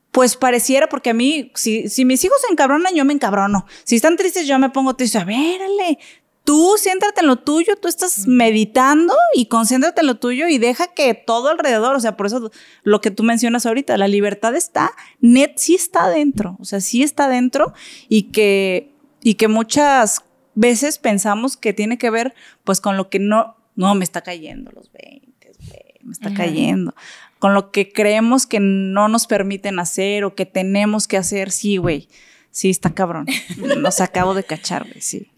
pues pareciera, porque a mí, si, si mis hijos se encabronan, yo me encabrono. Si están tristes, yo me pongo triste. A ver, Ale, tú céntrate en lo tuyo, tú estás meditando y concéntrate en lo tuyo y deja que todo alrededor, o sea, por eso lo que tú mencionas ahorita, la libertad está, net sí está dentro, o sea, sí está dentro y que, y que muchas veces pensamos que tiene que ver pues con lo que no, no, me está cayendo los 20, güey, me está cayendo. Con lo que creemos que no nos permiten hacer o que tenemos que hacer, sí, güey. Sí, está cabrón. Nos acabo de cachar, güey, sí.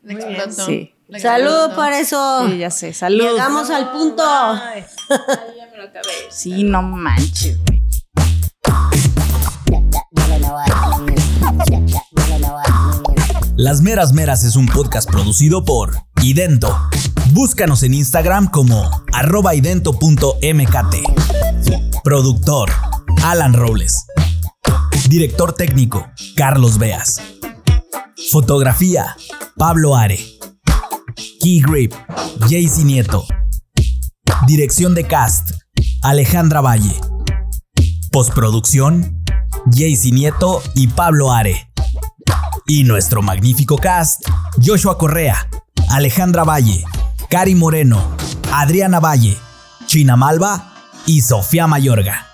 Sí. Salud por eso. Sí, ya sé. Salud. Llegamos al punto. Sí, no manches, güey. Las Meras Meras es un podcast producido por Idento. Búscanos en Instagram como arroba idento.mkt. Productor, Alan Robles. Director técnico, Carlos Beas. Fotografía, Pablo Are. Key Grip, Jaycee Nieto. Dirección de cast, Alejandra Valle. Postproducción, Jaycee Nieto y Pablo Are. Y nuestro magnífico cast, Joshua Correa, Alejandra Valle, Cari Moreno, Adriana Valle, China Malva y Sofía Mayorga.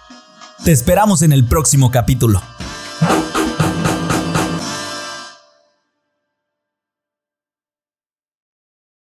Te esperamos en el próximo capítulo.